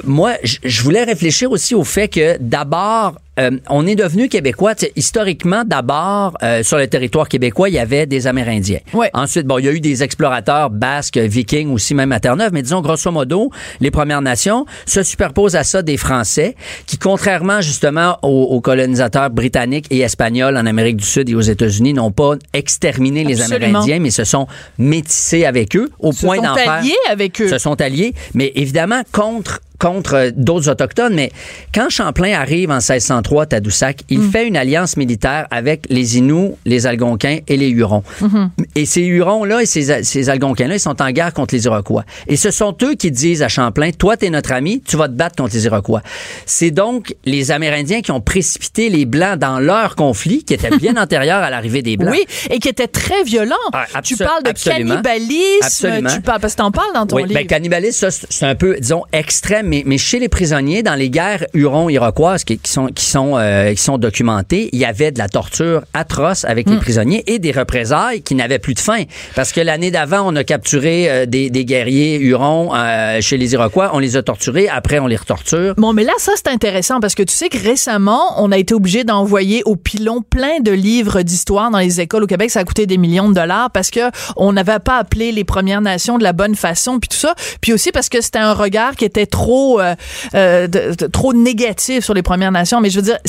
moi, je voulais réfléchir aussi au fait que d'abord, euh, on est devenu québécois. T'sais, historiquement, d'abord, euh, sur le territoire québécois, il y avait des Amérindiens. Ensuite, bon, il y a eu des explorateurs basques, vikings aussi, même à Terre-Neuve. Mais disons, grosso modo, les Premières Nations se superposent à ça des Français qui, contrairement justement aux, aux colonisateurs britanniques et espagnols en Amérique du Sud et aux États-Unis, n'ont pas exterminé les Amérindiens, mais se sont métissés avec eux au point d'en faire... Se sont alliés avec eux. Se sont alliés, mais évidemment contre contre d'autres autochtones, mais quand Champlain arrive en 1630, Tadoussac, il mm. fait une alliance militaire avec les Inuits, les Algonquins et les Hurons. Mm-hmm. Et ces Hurons-là et ces, Algonquins-là, ils sont en guerre contre les Iroquois. Et ce sont eux qui disent à Champlain, toi, t'es notre ami, tu vas te battre contre les Iroquois. C'est donc les Amérindiens qui ont précipité les Blancs dans leur conflit, qui était bien [LAUGHS] antérieur à l'arrivée des Blancs. Oui, et qui était très violent. Ah, tu parles de cannibalisme, tu parles, parce que t'en parles dans ton oui, ben, livre. Ben, cannibalisme, c'est un peu, disons, extrême, mais, mais chez les prisonniers, dans les guerres Hurons-Iroquoises qui, sont, sont, euh, qui sont documentées, il y avait de la torture atroce avec les prisonniers et des représailles qui n'avaient plus de fin. Parce que l'année d'avant, on a capturé euh, des, des guerriers hurons euh, chez les Iroquois, on les a torturés, après on les retorture. Bon, mais là, ça, c'est intéressant parce que tu sais que récemment, on a été obligé d'envoyer au pilon plein de livres d'histoire dans les écoles au Québec. Ça a coûté des millions de dollars parce que on n'avait pas appelé les Premières Nations de la bonne façon, puis tout ça. Puis aussi parce que c'était un regard qui était trop, euh, euh, de- de- trop négatif sur les Premières Nations. Mais je veux dire,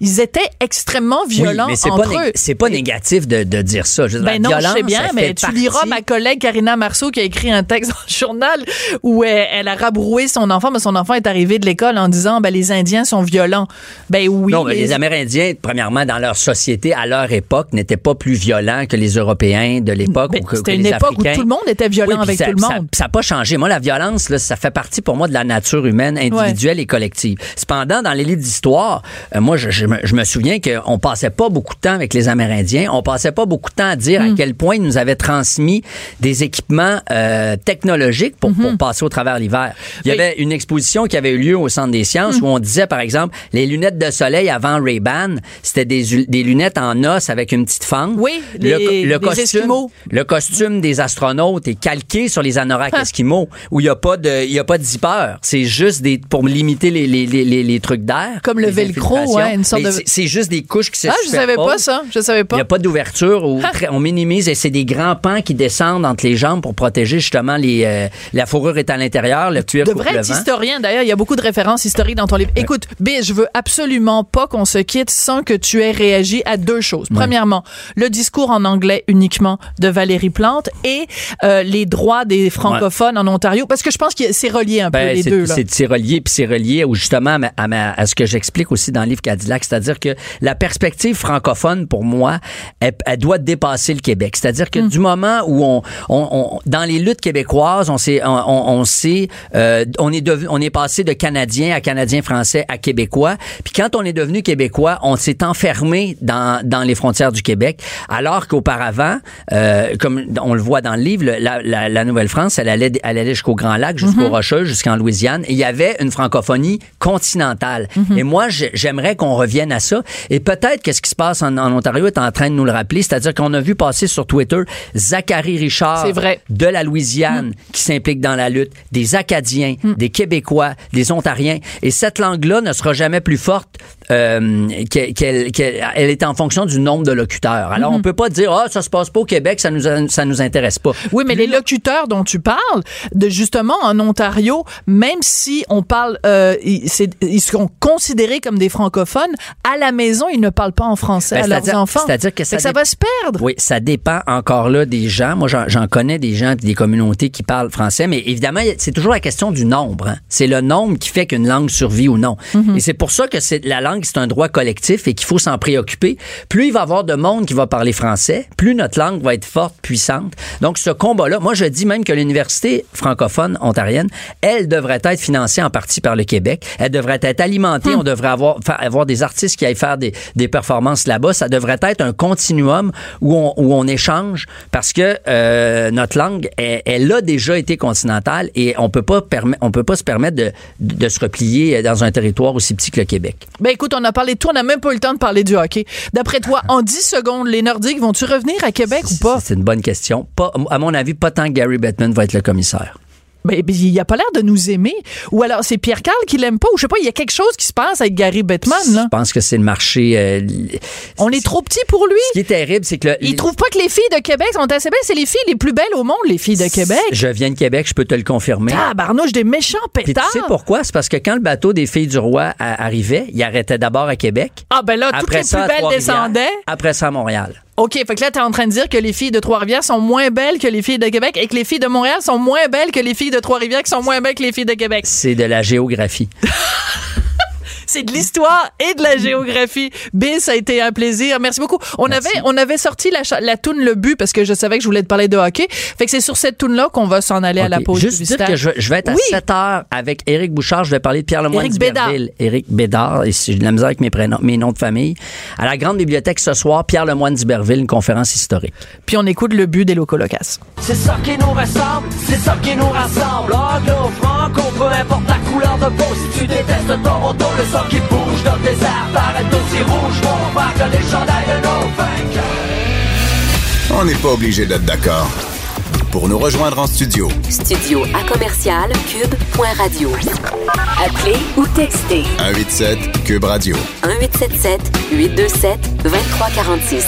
ils étaient extrêmement violents oui, mais entre pas, eux. c'est pas négatif de, de dire ça. Je veux dire, Ben non, je violence, sais bien, mais tu liras partie- ma collègue Karina Marceau qui a écrit un texte dans le journal où elle, elle a rabroué son enfant, mais son enfant est arrivé de l'école en disant ben les Indiens sont violents. Ben oui. non, mais les Amérindiens, premièrement, dans leur société, à leur époque, n'étaient pas plus violents que les Européens de l'époque Ben, ou que, c'était que une les époque Africains. où tout le monde était violent Oui, avec ça- tout le monde. Ça n'a pas changé. Moi, la violence, là, ça fait partie pour moi de la nature humaine, individuelle et collective. Cependant, dans les livres d'histoire, moi, je, je me, je me souviens qu'on passait pas beaucoup de temps avec les Amérindiens. On passait pas beaucoup de temps à dire à quel point ils nous avaient transmis des équipements euh, technologiques pour, pour passer au travers l'hiver. Il y avait une exposition qui avait eu lieu au Centre des sciences où on disait, par exemple, les lunettes de soleil avant Ray-Ban, c'était des, des lunettes en os avec une petite fente. Oui, le, les- le les costume, Esquimaux. le costume des astronautes est calqué sur les anoraks Ah. esquimaux où il y a pas de il y a pas de zipper, c'est juste des pour limiter les les, les, les, les trucs d'air. Comme le velcro, ouais, de- c'est- juste des couches qui se Ah, je savais pas ça. Je savais Il pas. n'y a pas d'ouverture ou [LAUGHS] Ah. on minimise et c'est des grands pans qui descendent entre les jambes pour protéger justement les euh, la fourrure est à l'intérieur, le cuir devrais le être historien. D'ailleurs, il y a beaucoup de références historiques dans ton livre. Écoute, B, je veux absolument pas qu'on se quitte sans que tu aies réagi à deux choses. Premièrement, le discours en anglais uniquement de Valérie Plante et euh, les droits des francophones en Ontario, parce que je pense que c'est relié un peu Ben, les c'est- deux. Là. C'est relié, puis c'est relié justement à, ma- à ma- à ce que j'explique aussi aussi dans le livre Cadillac, c'est-à-dire que la perspective francophone, pour moi, elle, elle doit dépasser le Québec. C'est-à-dire que du moment où on, on, on- dans les luttes québécoises, on s'est, on, on, on s'est, euh, on est devenu, on est passé de Canadien à Canadien français à Québécois. Puis quand on est devenu Québécois, on s'est enfermé dans, dans les frontières du Québec, alors qu'auparavant, euh, comme on le voit dans le livre, la, la, la Nouvelle-France, elle allait, elle allait jusqu'au Grand Lac, jusqu'au Rocheux, jusqu'en Louisiane, et il y avait une francophonie continentale. Et moi, j'ai- j'aimerais qu'on revienne à ça. Et peut-être que ce qui se passe en, en Ontario est en train de nous le rappeler, c'est-à-dire qu'on a vu passer sur Twitter Zachary Richard vrai. de la Louisiane qui s'implique dans la lutte, des Acadiens, des Québécois, des Ontariens. Et cette langue-là ne sera jamais plus forte euh, qu'elle qu'elle- qu'elle- elle est en fonction du nombre de locuteurs. Alors, on peut pas dire, ah, ça se passe pas au Québec, ça nous, ça nous intéresse pas. Oui, mais les locuteurs dont tu parles, de justement en Ontario, même si on parle, euh, ils, seront considérés comme des francophones, à la maison, ils ne parlent pas en français Ben, à leurs enfants. c'est-à-dire que ça va se perdre. Oui, ça dépend encore là des gens. Moi, j'en connais des gens, des communautés qui parlent français, mais évidemment, c'est toujours la question du nombre. hein. C'est le nombre qui fait qu'une langue survit ou non. Mhm. Et c'est pour ça que la langue, c'est un droit collectif et qu'il faut s'en préoccuper. Plus il va y avoir de monde qui va parler français, plus notre langue va être forte, puissante. Donc, ce combat-là, moi, je dis même que l'université francophone ontarienne, elle devrait être financée en partie par le Québec. Elle devrait être alimentée. On devrait avoir, avoir des artistes qui aillent faire des, des performances là-bas. Ça devrait être un continuum où on, où on échange parce que euh, notre langue, elle, elle a déjà été continentale et on peut pas on peut pas se permettre de, de se replier dans un territoire aussi petit que le Québec. Ben écoute, on a parlé de tout, on n'a même pas eu le temps de parler du hockey. D'après toi, en 10 secondes, les Nordiques vont-tu revenir à Québec ou pas? C'est une bonne question. Pas, à mon avis, pas tant que Gary Bettman va être le commissaire. Ben, ben, il a pas l'air de nous aimer. Ou alors c'est Pierre Carl qui l'aime pas. Ou je sais pas, il y a quelque chose qui se passe avec Gary Bettman, là. Je pense que c'est le marché. euh, On est trop petit pour lui. Ce qui est terrible, c'est que le- Il trouve pas que les filles de Québec sont assez belles. C'est les filles les plus belles au monde, les filles de Québec. Je viens de Québec, je peux te le confirmer. Ah, barnouche des méchants Puis tu pétards. sais pourquoi? C'est parce que quand le bateau des filles du roi arrivait, il arrêtait d'abord à Québec. Ah, ben là, toutes Après les ça, plus belles descendaient. Après ça, à Montréal. OK, fait que là, t'es en train de dire que les filles de Trois-Rivières sont moins belles que les filles de Québec et que les filles de Montréal sont moins belles que les filles de Trois-Rivières qui sont moins belles que les filles de Québec. C'est de la géographie. [LAUGHS] C'est de l'histoire et de la géographie. Bill, ça a été un plaisir. Merci beaucoup. On avait, on avait sorti la, la toune Le But parce que je savais que je voulais te parler de hockey. Fait que c'est sur cette toune-là qu'on va s'en aller à la pause Juste dire que je, je vais être à Oui. 7 heures avec Éric Bouchard. Je vais parler de Pierre Lemoyne d'Iberville. Éric Bédard. Et si j'ai de la misère avec mes, prénoms, mes noms de famille. À la Grande Bibliothèque ce soir, Pierre Lemoyne d'Iberville, une conférence historique. Puis on écoute Le But des Locolocasse. C'est ça qui nous ressemble, c'est ça qui nous rassemble. Anglo, franco, peu importe la couleur de peau. Si tu détestes Toronto, le sang qui bouge dans le désert, t'arrêtes aussi rouge. Mon bac, les chandails de nos vainqueurs. On n'est pas obligé d'être d'accord. Pour nous rejoindre en studio, Studio à commercial cube.radio. Appelez ou textez 187 Cube Radio. 1877 827 2346.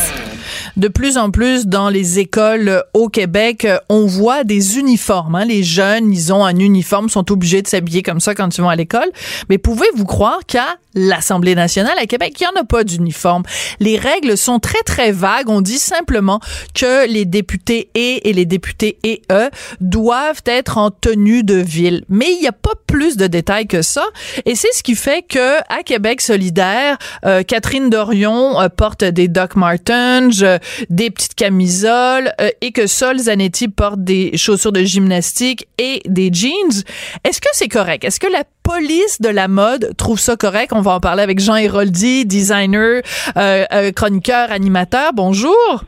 De plus en plus dans les écoles euh, au Québec, euh, on voit des uniformes. hein. Les jeunes, ils ont un uniforme, sont obligés de s'habiller comme ça quand ils vont à l'école. Mais pouvez-vous croire qu'à l'Assemblée nationale à Québec, il n'y en a pas d'uniforme? Les règles sont très, très vagues. On dit simplement que les députés et, et les députés et eux doivent être en tenue de ville. Mais il n'y a pas plus de détails que ça. Et c'est ce qui fait que à Québec solidaire, euh, Catherine Dorion porte des Doc Martens, des petites camisoles euh, et que Sol Zanetti porte des chaussures de gymnastique et des jeans. Est-ce que c'est correct? Est-ce que la police de la mode trouve ça correct? On va en parler avec Jean Héroldi, designer, euh, euh, chroniqueur, animateur. Bonjour.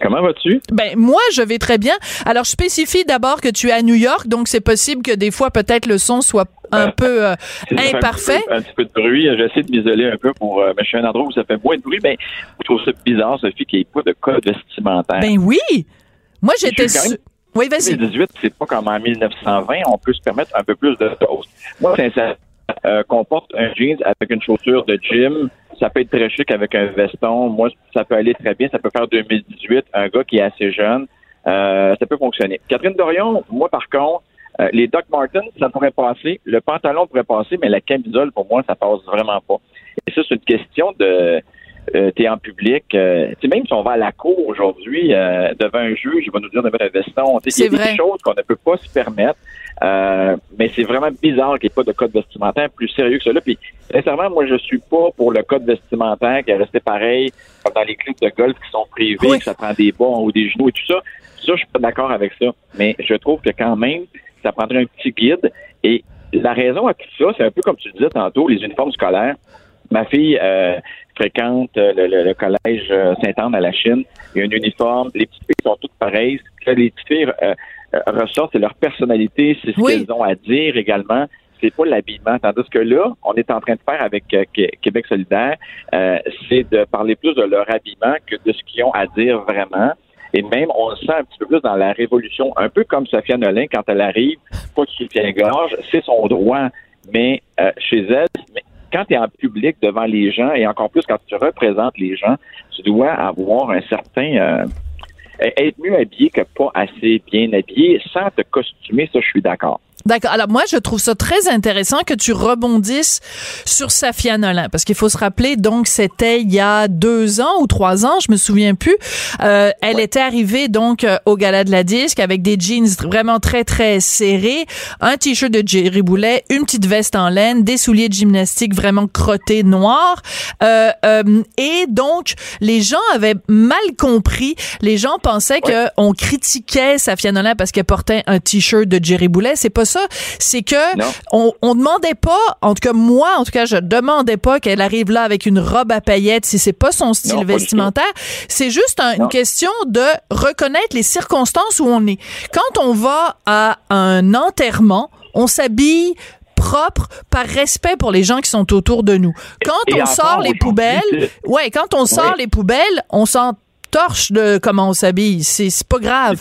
Comment vas-tu? Ben moi je vais très bien. Alors je spécifie d'abord que tu es à New York, donc c'est possible que des fois peut-être le son soit un peu euh, [LAUGHS] imparfait. Un petit, peu, un petit peu de bruit. J'essaie de m'isoler un peu pour. euh, mais je suis à un endroit où ça fait moins de bruit, mais je trouve ça bizarre, Sophie, qu'il n'y ait pas de code vestimentaire. Ben oui. Moi j'étais su- Oui, vas-y. 2018, c'est pas comme en 1920, on peut se permettre un peu plus de choses. Moi, sincèrement, euh, qu'on porte un jeans avec une chaussure de gym, ça peut être très chic avec un veston. Moi, ça peut aller très bien. Ça peut faire 2018. Un gars qui est assez jeune, euh, ça peut fonctionner. Catherine Dorion, moi, par contre, euh, les Doc Martens, ça pourrait passer. Le pantalon pourrait passer, mais la camisole, pour moi, ça passe vraiment pas. Et ça, c'est une question de euh, tu es en public. Euh, tu sais, même si on va à la cour aujourd'hui, euh, devant un juge, il va nous dire de mettre un veston. Tu sais, Il y a des choses qu'on ne peut pas se permettre. Euh, mais c'est vraiment bizarre qu'il n'y ait pas de code vestimentaire plus sérieux que cela. Puis, sincèrement, moi, je suis pas pour le code vestimentaire qui est resté pareil comme dans les clubs de golf qui sont privés, que ça prend des bons ou des genoux et tout ça. Ça, je suis pas d'accord avec ça. Mais je trouve que quand même, ça prendrait un petit guide. Et la raison à tout ça, c'est un peu comme tu disais tantôt, les uniformes scolaires. Ma fille euh, fréquente euh, le, collège euh, Saint-Anne à la Chine. Il y a un uniforme. Les petites filles sont toutes pareilles. Les petites filles ressortent, c'est leur personnalité, c'est ce qu'elles ont à dire également c'est pas l'habillement. Tandis que là, on est en train de faire avec Québec solidaire, c'est de parler plus de leur habillement que de ce qu'ils ont à dire vraiment. Et même, on le sent un petit peu plus dans la révolution, un peu comme Sophia Nolin, quand elle arrive, pas de soutien-gorge, c'est son droit. Mais euh, chez elle, quand tu es en public devant les gens, et encore plus quand tu représentes les gens, tu dois avoir un certain... Euh, être mieux habillé que pas assez bien habillé, sans te costumer, ça, je suis d'accord. D'accord. Alors moi, je trouve ça très intéressant que tu rebondisses sur Safia Nolin, parce qu'il faut se rappeler, donc c'était il y a deux ans ou trois ans, je me souviens plus. Euh, elle était arrivée donc euh, au gala de la disque avec des jeans vraiment très très serrés, un t-shirt de Jerry Boulet, une petite veste en laine, des souliers de gymnastique vraiment crottés noirs, euh, euh, et donc les gens avaient mal compris. Les gens pensaient que on critiquait Safia Nolin parce qu'elle portait un t-shirt de Jerry Boulet. C'est pas ça. C'est que on, on demandait pas, en tout cas moi, en tout cas, je demandais pas qu'elle arrive là avec une robe à paillettes si c'est pas son style vestimentaire. C'est juste une question de reconnaître les circonstances où on est. Quand on va à un enterrement, on s'habille propre par respect pour les gens qui sont autour de nous. Quand on sort les poubelles, ouais, quand on sort les poubelles, on s'en torche de comment on s'habille. C'est pas grave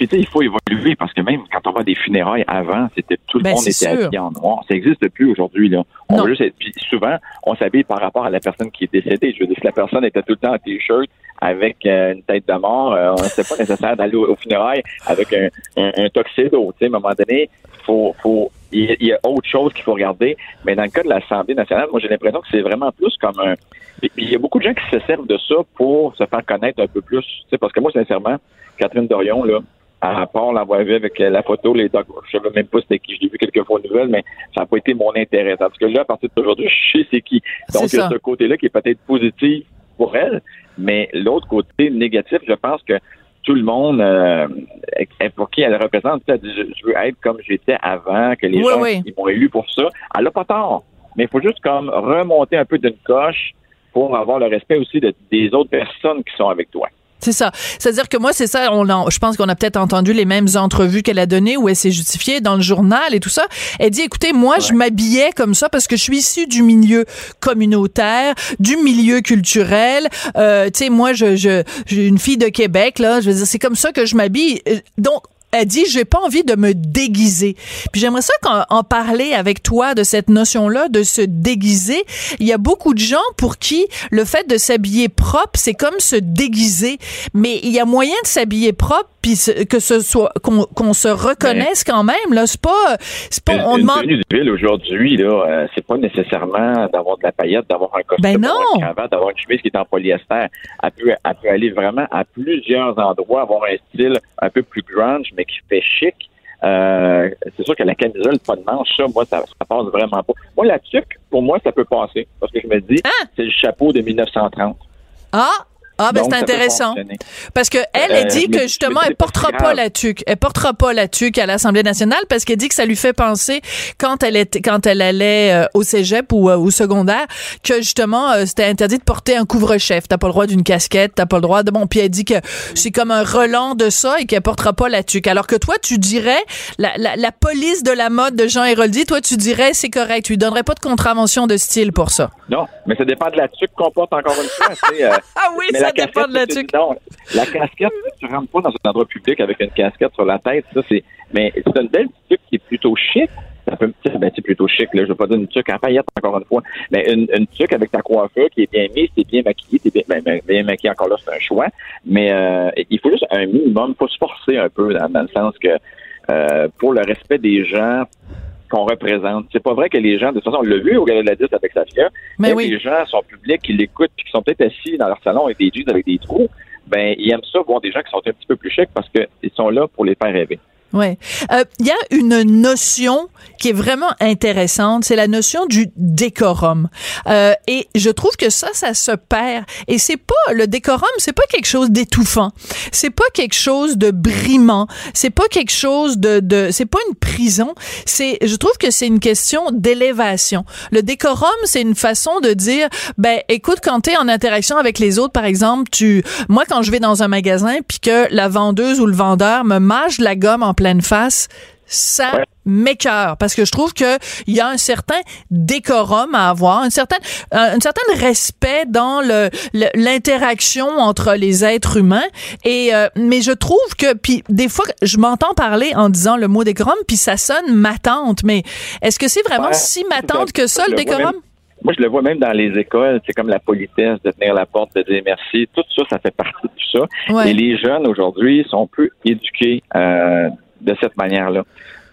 il faut évoluer parce que même quand on va à des funérailles avant, c'était tout le ben, monde était habillé en noir. Ça n'existe plus aujourd'hui. Là. On juste puis souvent, on s'habille par rapport à la personne qui est décédée. Je veux dire, si la personne était tout le temps en t-shirt avec euh, une tête de mort, euh, c'est pas nécessaire d'aller au, funérailles avec un, un, un tuxedo. À un moment donné, faut, faut, il y, a autre chose qu'il faut regarder. Mais dans le cas de l'Assemblée nationale, moi, j'ai l'impression que c'est vraiment plus comme un. Puis il y a beaucoup de gens qui se servent de ça pour se faire connaître un peu plus. Parce que moi, sincèrement, Catherine Dorion, là, à part l'avoir vu avec la photo, les docs, je savais même pas c'était qui. Je l'ai vu quelques fois aux nouvelles, mais ça n'a pas été mon intérêt. Parce que là, à partir d'aujourd'hui, [LAUGHS] je sais c'est qui. Donc, il y a ce côté-là qui est peut-être positif pour elle, mais l'autre côté négatif, je pense que tout le monde, euh, pour qui elle représente, elle dit, je veux être comme j'étais avant, que les gens ils m'ont élu pour ça. Elle n'a pas tort, mais il faut juste comme remonter un peu d'une coche pour avoir le respect aussi des autres personnes qui sont avec toi. C'est ça. C'est-à-dire que moi, c'est ça, on je pense qu'on a peut-être entendu les mêmes entrevues qu'elle a données où elle s'est justifiée dans le journal et tout ça. Elle dit, écoutez, moi, je m'habillais comme ça parce que je suis issue du milieu communautaire, du milieu culturel. Euh, tu sais, moi, je, je, j'ai une fille de Québec, là. Je veux dire, c'est comme ça que je m'habille. Euh, donc, elle dit j'ai pas envie de me déguiser. Puis j'aimerais ça qu'en parler avec toi de cette notion-là de se déguiser. Il y a beaucoup de gens pour qui le fait de s'habiller propre, c'est comme se déguiser, mais il y a moyen de s'habiller propre puis que ce soit qu'on se reconnaisse quand même là, c'est pas c'est pas on demande une tenue de aujourd'hui là, euh, c'est pas nécessairement d'avoir de la paillette, d'avoir un costume, ben d'avoir une cravate, d'avoir une chemise qui est en polyester. Elle peut, elle peut aller vraiment à plusieurs endroits, avoir un style un peu plus grunge mais qui fait chic. Euh, c'est sûr que la camisole, pas de manche, ça, moi, ça, ça passe vraiment pas. Moi, la tuque, pour moi, ça peut passer. Parce que je me dis, ah! c'est le chapeau de 1930. Ah, ah, ben c'est intéressant. Parce que elle, elle euh, dit que justement, elle portera pas la tuque. Elle portera pas la tuque à l'Assemblée nationale parce qu'elle dit que ça lui fait penser quand elle était, quand elle allait euh, au cégep ou euh, au secondaire que justement c'était interdit de porter un couvre-chef. T'as pas le droit d'une casquette, t'as pas le droit de bon. Puis elle dit que c'est comme un relent de ça et qu'elle portera pas la tuque. Alors que toi, tu dirais la, la, la police de la mode de Jean Héroldi, toi tu dirais c'est correct. Tu lui donnerais pas de contravention de style pour ça. Non, mais ça dépend de la tuque qu'on porte encore une fois. [LAUGHS] ah oui, ça la dépend de la tuque. Non, la casquette, tu rentres pas dans un endroit public avec une casquette sur la tête. Ça, c'est, mais c'est une belle tuque qui est plutôt chic. Ça peut, ben, c'est plutôt chic, là. Je veux pas dire une tuque en paillettes, encore une fois. Mais une, une tuque avec ta coiffure qui est bien mise, t'es bien maquillé, t'es bien, ben, ben, bien, maquillé, encore là, c'est un choix. Mais, euh, il faut juste un minimum, faut se forcer un peu dans, dans le sens que, euh, pour le respect des gens, qu'on représente. C'est pas vrai que les gens, de toute façon, on l'a vu au Gala de la Disque avec Safia, mais oui. les gens, sont publics, qui l'écoutent, puis qui sont peut-être assis dans leur salon avec des jeans avec des trous, ben ils aiment ça voir des gens qui sont un petit peu plus chics parce qu'ils sont là pour les faire rêver. Ouais. Euh, il y a une notion qui est vraiment intéressante, c'est la notion du décorum. Euh, et je trouve que ça, ça se perd. Et c'est pas le décorum, c'est pas quelque chose d'étouffant. C'est pas quelque chose de brimant. C'est pas quelque chose de, de c'est pas une prison. C'est, je trouve que c'est une question d'élévation. Le décorum, c'est une façon de dire, ben, écoute, quand t'es en interaction avec les autres, par exemple, tu, moi, quand je vais dans un magasin puis que la vendeuse ou le vendeur me mâche la gomme en pleine face, ça m'écœure parce que je trouve que il y a un certain décorum à avoir, un certain un, certain respect dans le l'interaction entre les êtres humains. Et euh, mais je trouve que puis des fois je m'entends parler en disant le mot décorum puis ça sonne matante mais est-ce que c'est vraiment si matante que ça le décorum? moi, je le vois même dans les écoles, c'est comme la politesse de tenir la porte, de dire merci. Tout ça, ça fait partie de tout ça. Et les jeunes aujourd'hui sont peu éduqués euh, de cette manière-là.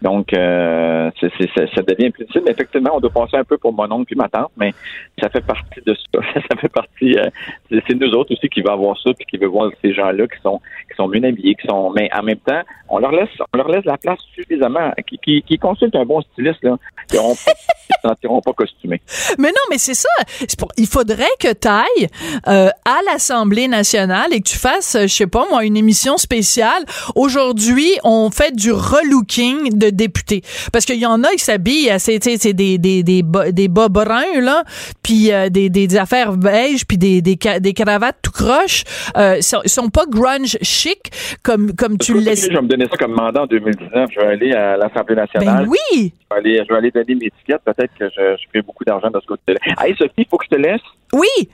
Donc, euh, c'est, ça devient plus difficile. Effectivement, on doit passer un peu pour mon oncle puis ma tante, mais ça fait partie de ça. [LAUGHS] ça fait partie. Euh, c'est nous autres aussi qui va avoir ça puis qui veut voir ces gens-là qui sont qui sont bien habillés, qui sont. Mais en même temps, on leur laisse on leur laisse la place suffisamment, qui, qui, qui consultent un bon styliste là, qui [LAUGHS] ne se sentiront pas costumés. Mais non, mais c'est ça. il faudrait que tu ailles euh, à l'Assemblée nationale et que tu fasses, je sais pas moi, une émission spéciale. Aujourd'hui, on fait du relooking de députés. Parce qu'il y en a qui s'habillent, c'est des, des, des, des bas bruns, là, puis euh, des, des affaires beige, puis des, des, des cravates tout croche. Euh, sont, sont pas grunge chic, comme, comme tu le laisses. Je vais me donner ça comme mandat en 2019. Je vais aller à l'Assemblée nationale. Ben oui! Je vais aller, je vais aller donner mes étiquettes. Peut-être que je, je fais beaucoup d'argent de ce côté-là. Hey, Sophie, il faut que je te laisse. Oui!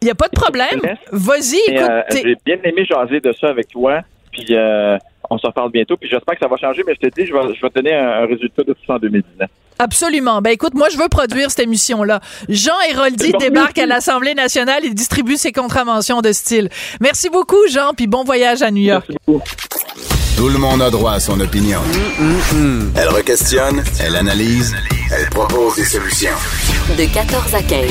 Il n'y a pas de problème. Vas-y, écoute. Euh, J'ai bien aimé jaser de ça avec toi. Puis euh, on se reparle bientôt. Puis j'espère que ça va changer, mais je te dis, je vais, je vais te donner un, résultat de tout ça en 2019. Absolument. Ben écoute, moi je veux produire cette émission-là. Jean Héroldi débarque à l'Assemblée nationale et distribue ses contraventions de style. Merci beaucoup, Jean, puis bon voyage à New York. Tout le monde a droit à son opinion. Elle requestionne, elle analyse, elle propose des solutions. De 14 à 15.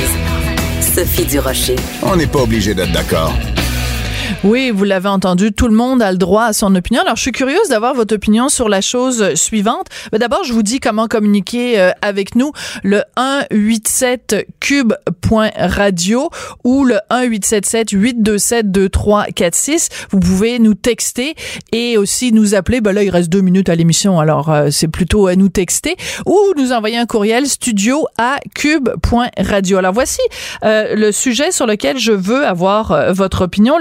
Sophie Durocher. On n'est pas obligé d'être d'accord. Oui, vous l'avez entendu, tout le monde a le droit à son opinion. Alors, je suis curieuse d'avoir votre opinion sur la chose suivante. Mais d'abord, je vous dis comment communiquer euh, avec nous. Le 187cube.radio ou le 1877-827-2346. Vous pouvez nous texter et aussi nous appeler. Ben là, il reste deux minutes à l'émission, alors euh, c'est plutôt à nous texter ou nous envoyer un courriel studio à cube.radio. Alors, voici euh, le sujet sur lequel je veux avoir votre opinion.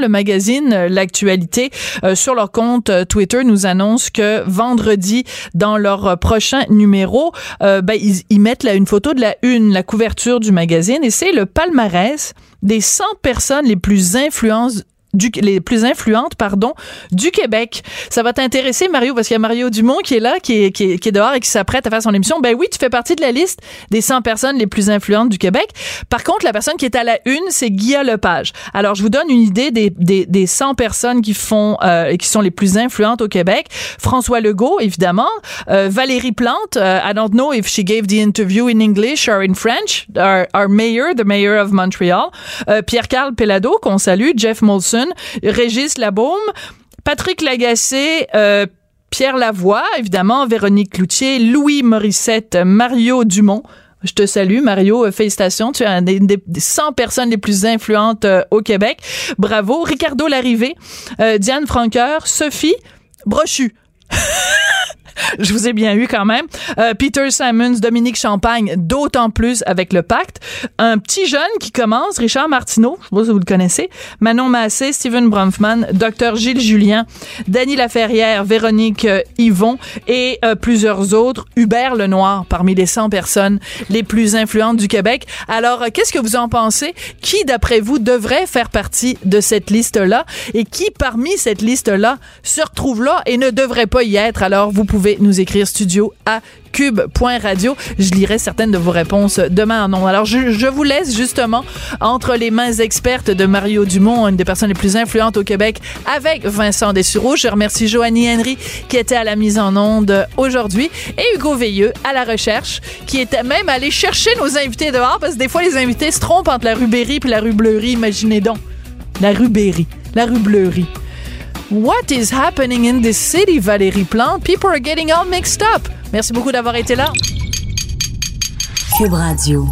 Euh, l'actualité, euh, sur leur compte euh, Twitter, nous annonce que vendredi, dans leur prochain numéro, ben, ils, ils, mettent là une photo de la une, la couverture du magazine, et c'est le palmarès des 100 personnes les plus influentes du, les plus influentes, pardon, du Québec. Ça va t'intéresser, Mario, parce qu'il y a Mario Dumont qui est là, qui est, qui est, qui est dehors et qui s'apprête à faire son émission. Ben oui, tu fais partie de la liste des 100 personnes les plus influentes du Québec. Par contre, la personne qui est à la une, c'est Guilla Lepage. Alors, je vous donne une idée des, des, des 100 personnes qui font, euh, qui sont les plus influentes au Québec. François Legault, évidemment. Euh, Valérie Plante. Euh, I don't know if she gave the interview in English or in French. Our, our mayor, the mayor of Montreal. Euh, Pierre-Carl Pelado, qu'on salue. Jeff Molson. Régis Labaume, Patrick Lagacé, euh, Pierre Lavoie, évidemment, Véronique Cloutier, Louis Morissette, Mario Dumont. Je te salue, Mario. Euh, félicitations. Tu es une des 100 personnes les plus influentes euh, au Québec. Bravo. Ricardo Larrivé, Diane Franqueur, Sophie Brochu. [LAUGHS] je vous ai bien eu quand même. Euh, Peter Simons, Dominique Champagne, d'autant plus avec le pacte. Un petit jeune qui commence, Richard Martineau, je sais pas si vous le connaissez, Manon Massé, Steven Bronfman, Dr Gilles Julien, Dany Laferrière, Véronique euh, Yvon et euh, plusieurs autres. Hubert Lenoir, parmi les 100 personnes les plus influentes du Québec. Alors, qu'est-ce que vous en pensez? Qui, d'après vous, devrait faire partie de cette liste-là? Et qui, parmi cette liste-là, se retrouve là et ne devrait pas y être. Alors, vous pouvez nous écrire studio à cube.radio. Je lirai certaines de vos réponses demain en Alors, je, vous laisse justement entre les mains expertes de Mario Dumont, une des personnes les plus influentes au Québec, avec Vincent Dessureau. Je remercie Joanie Henry qui était à la mise en onde aujourd'hui et Hugo Veilleux à la recherche qui était même allé chercher nos invités dehors parce que des fois les invités se trompent entre la rue Berry et la rue Bleury. Imaginez donc. La rue Berry, la rue Bleury. What is happening in this city, Valérie Plante? People are getting all mixed up. Merci beaucoup d'avoir été là. Cube Radio.